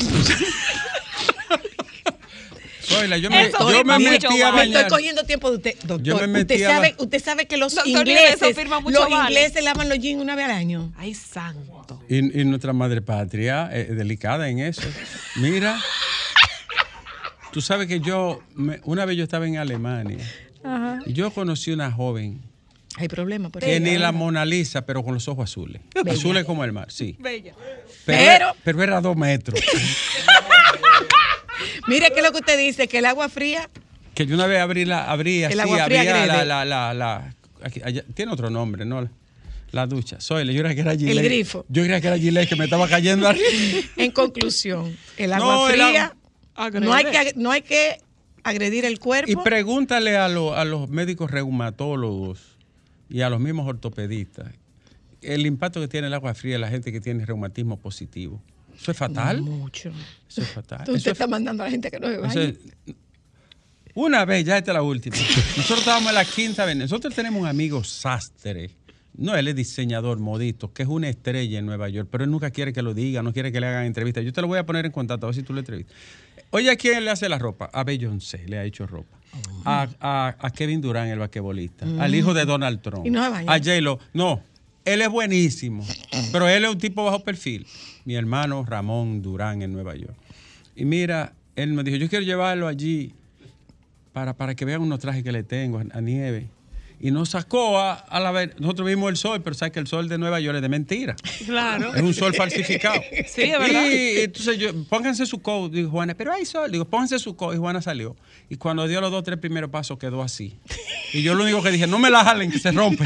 Zoila, yo me, Eso yo me metí a. Estoy cogiendo tiempo de usted, doctor. Yo me metí usted, a sabe, usted sabe que los Doctor ingleses, mucho los vale. ingleses lavan los jeans una vez al año. Ay, santo. Y, y nuestra madre patria es delicada en eso. Mira, tú sabes que yo, me- una vez yo estaba en Alemania Ajá. y yo conocí una joven Hay problema por que ni la Mona Lisa, pero con los ojos azules. Bella. Azules como el mar, sí. Bella. Pero, Pero- pero era dos metros. Mire qué es lo que usted dice, que el agua fría, Que yo una vez abrí la, abrí así, El agua fría abría la, la, la, la- aquí- allá- tiene otro nombre, ¿no? La, ducha. Soy, yo creía que era Gillette. grifo. Yo creía que era Gillette que me estaba cayendo arriba. en conclusión, el agua No, el fría, no, hay que, no hay que agredir el cuerpo. Y pregúntale a, lo- a los médicos reumatólogos y a los mismos ortopedistas el impacto que tiene el agua fría en la gente que tiene reumatismo positivo. Eso es fatal. Mucho. Eso es fatal. Usted Eso es está mandando a la gente que no se es- una vez, ya esta es la última. Nosotros estábamos en la quinta vez. Nosotros tenemos un amigo sastre. No, él es diseñador modito, que es una estrella en Nueva York, pero él nunca quiere que lo diga, no quiere que le hagan entrevistas. Yo te lo voy a poner en contacto, a ver si tú le entrevistas. Oye, ¿a quién le hace la ropa? A Beyoncé le ha hecho ropa. A, a- a Kevin Durant, el basquetbolista. Al hijo de Donald Trump. Y no. A J-Lo. No, él es buenísimo, pero él es un tipo bajo perfil. Mi hermano Ramón Durán en Nueva York. Y mira, él me dijo, yo quiero llevarlo allí para, para que vean unos trajes que le tengo a, a nieve. Y nos sacó a, a la vez. Nosotros vimos el sol, pero sabes que el sol de Nueva York es de mentira. Claro. Es un sol falsificado. Sí, es verdad. Y entonces yo, pónganse su coat, dijo Juana, pero hay sol. Digo, pónganse su coat. Y Juana salió. Y cuando dio los dos, tres primeros pasos, quedó así. Y yo lo único que dije, no me la jalen, que se rompe.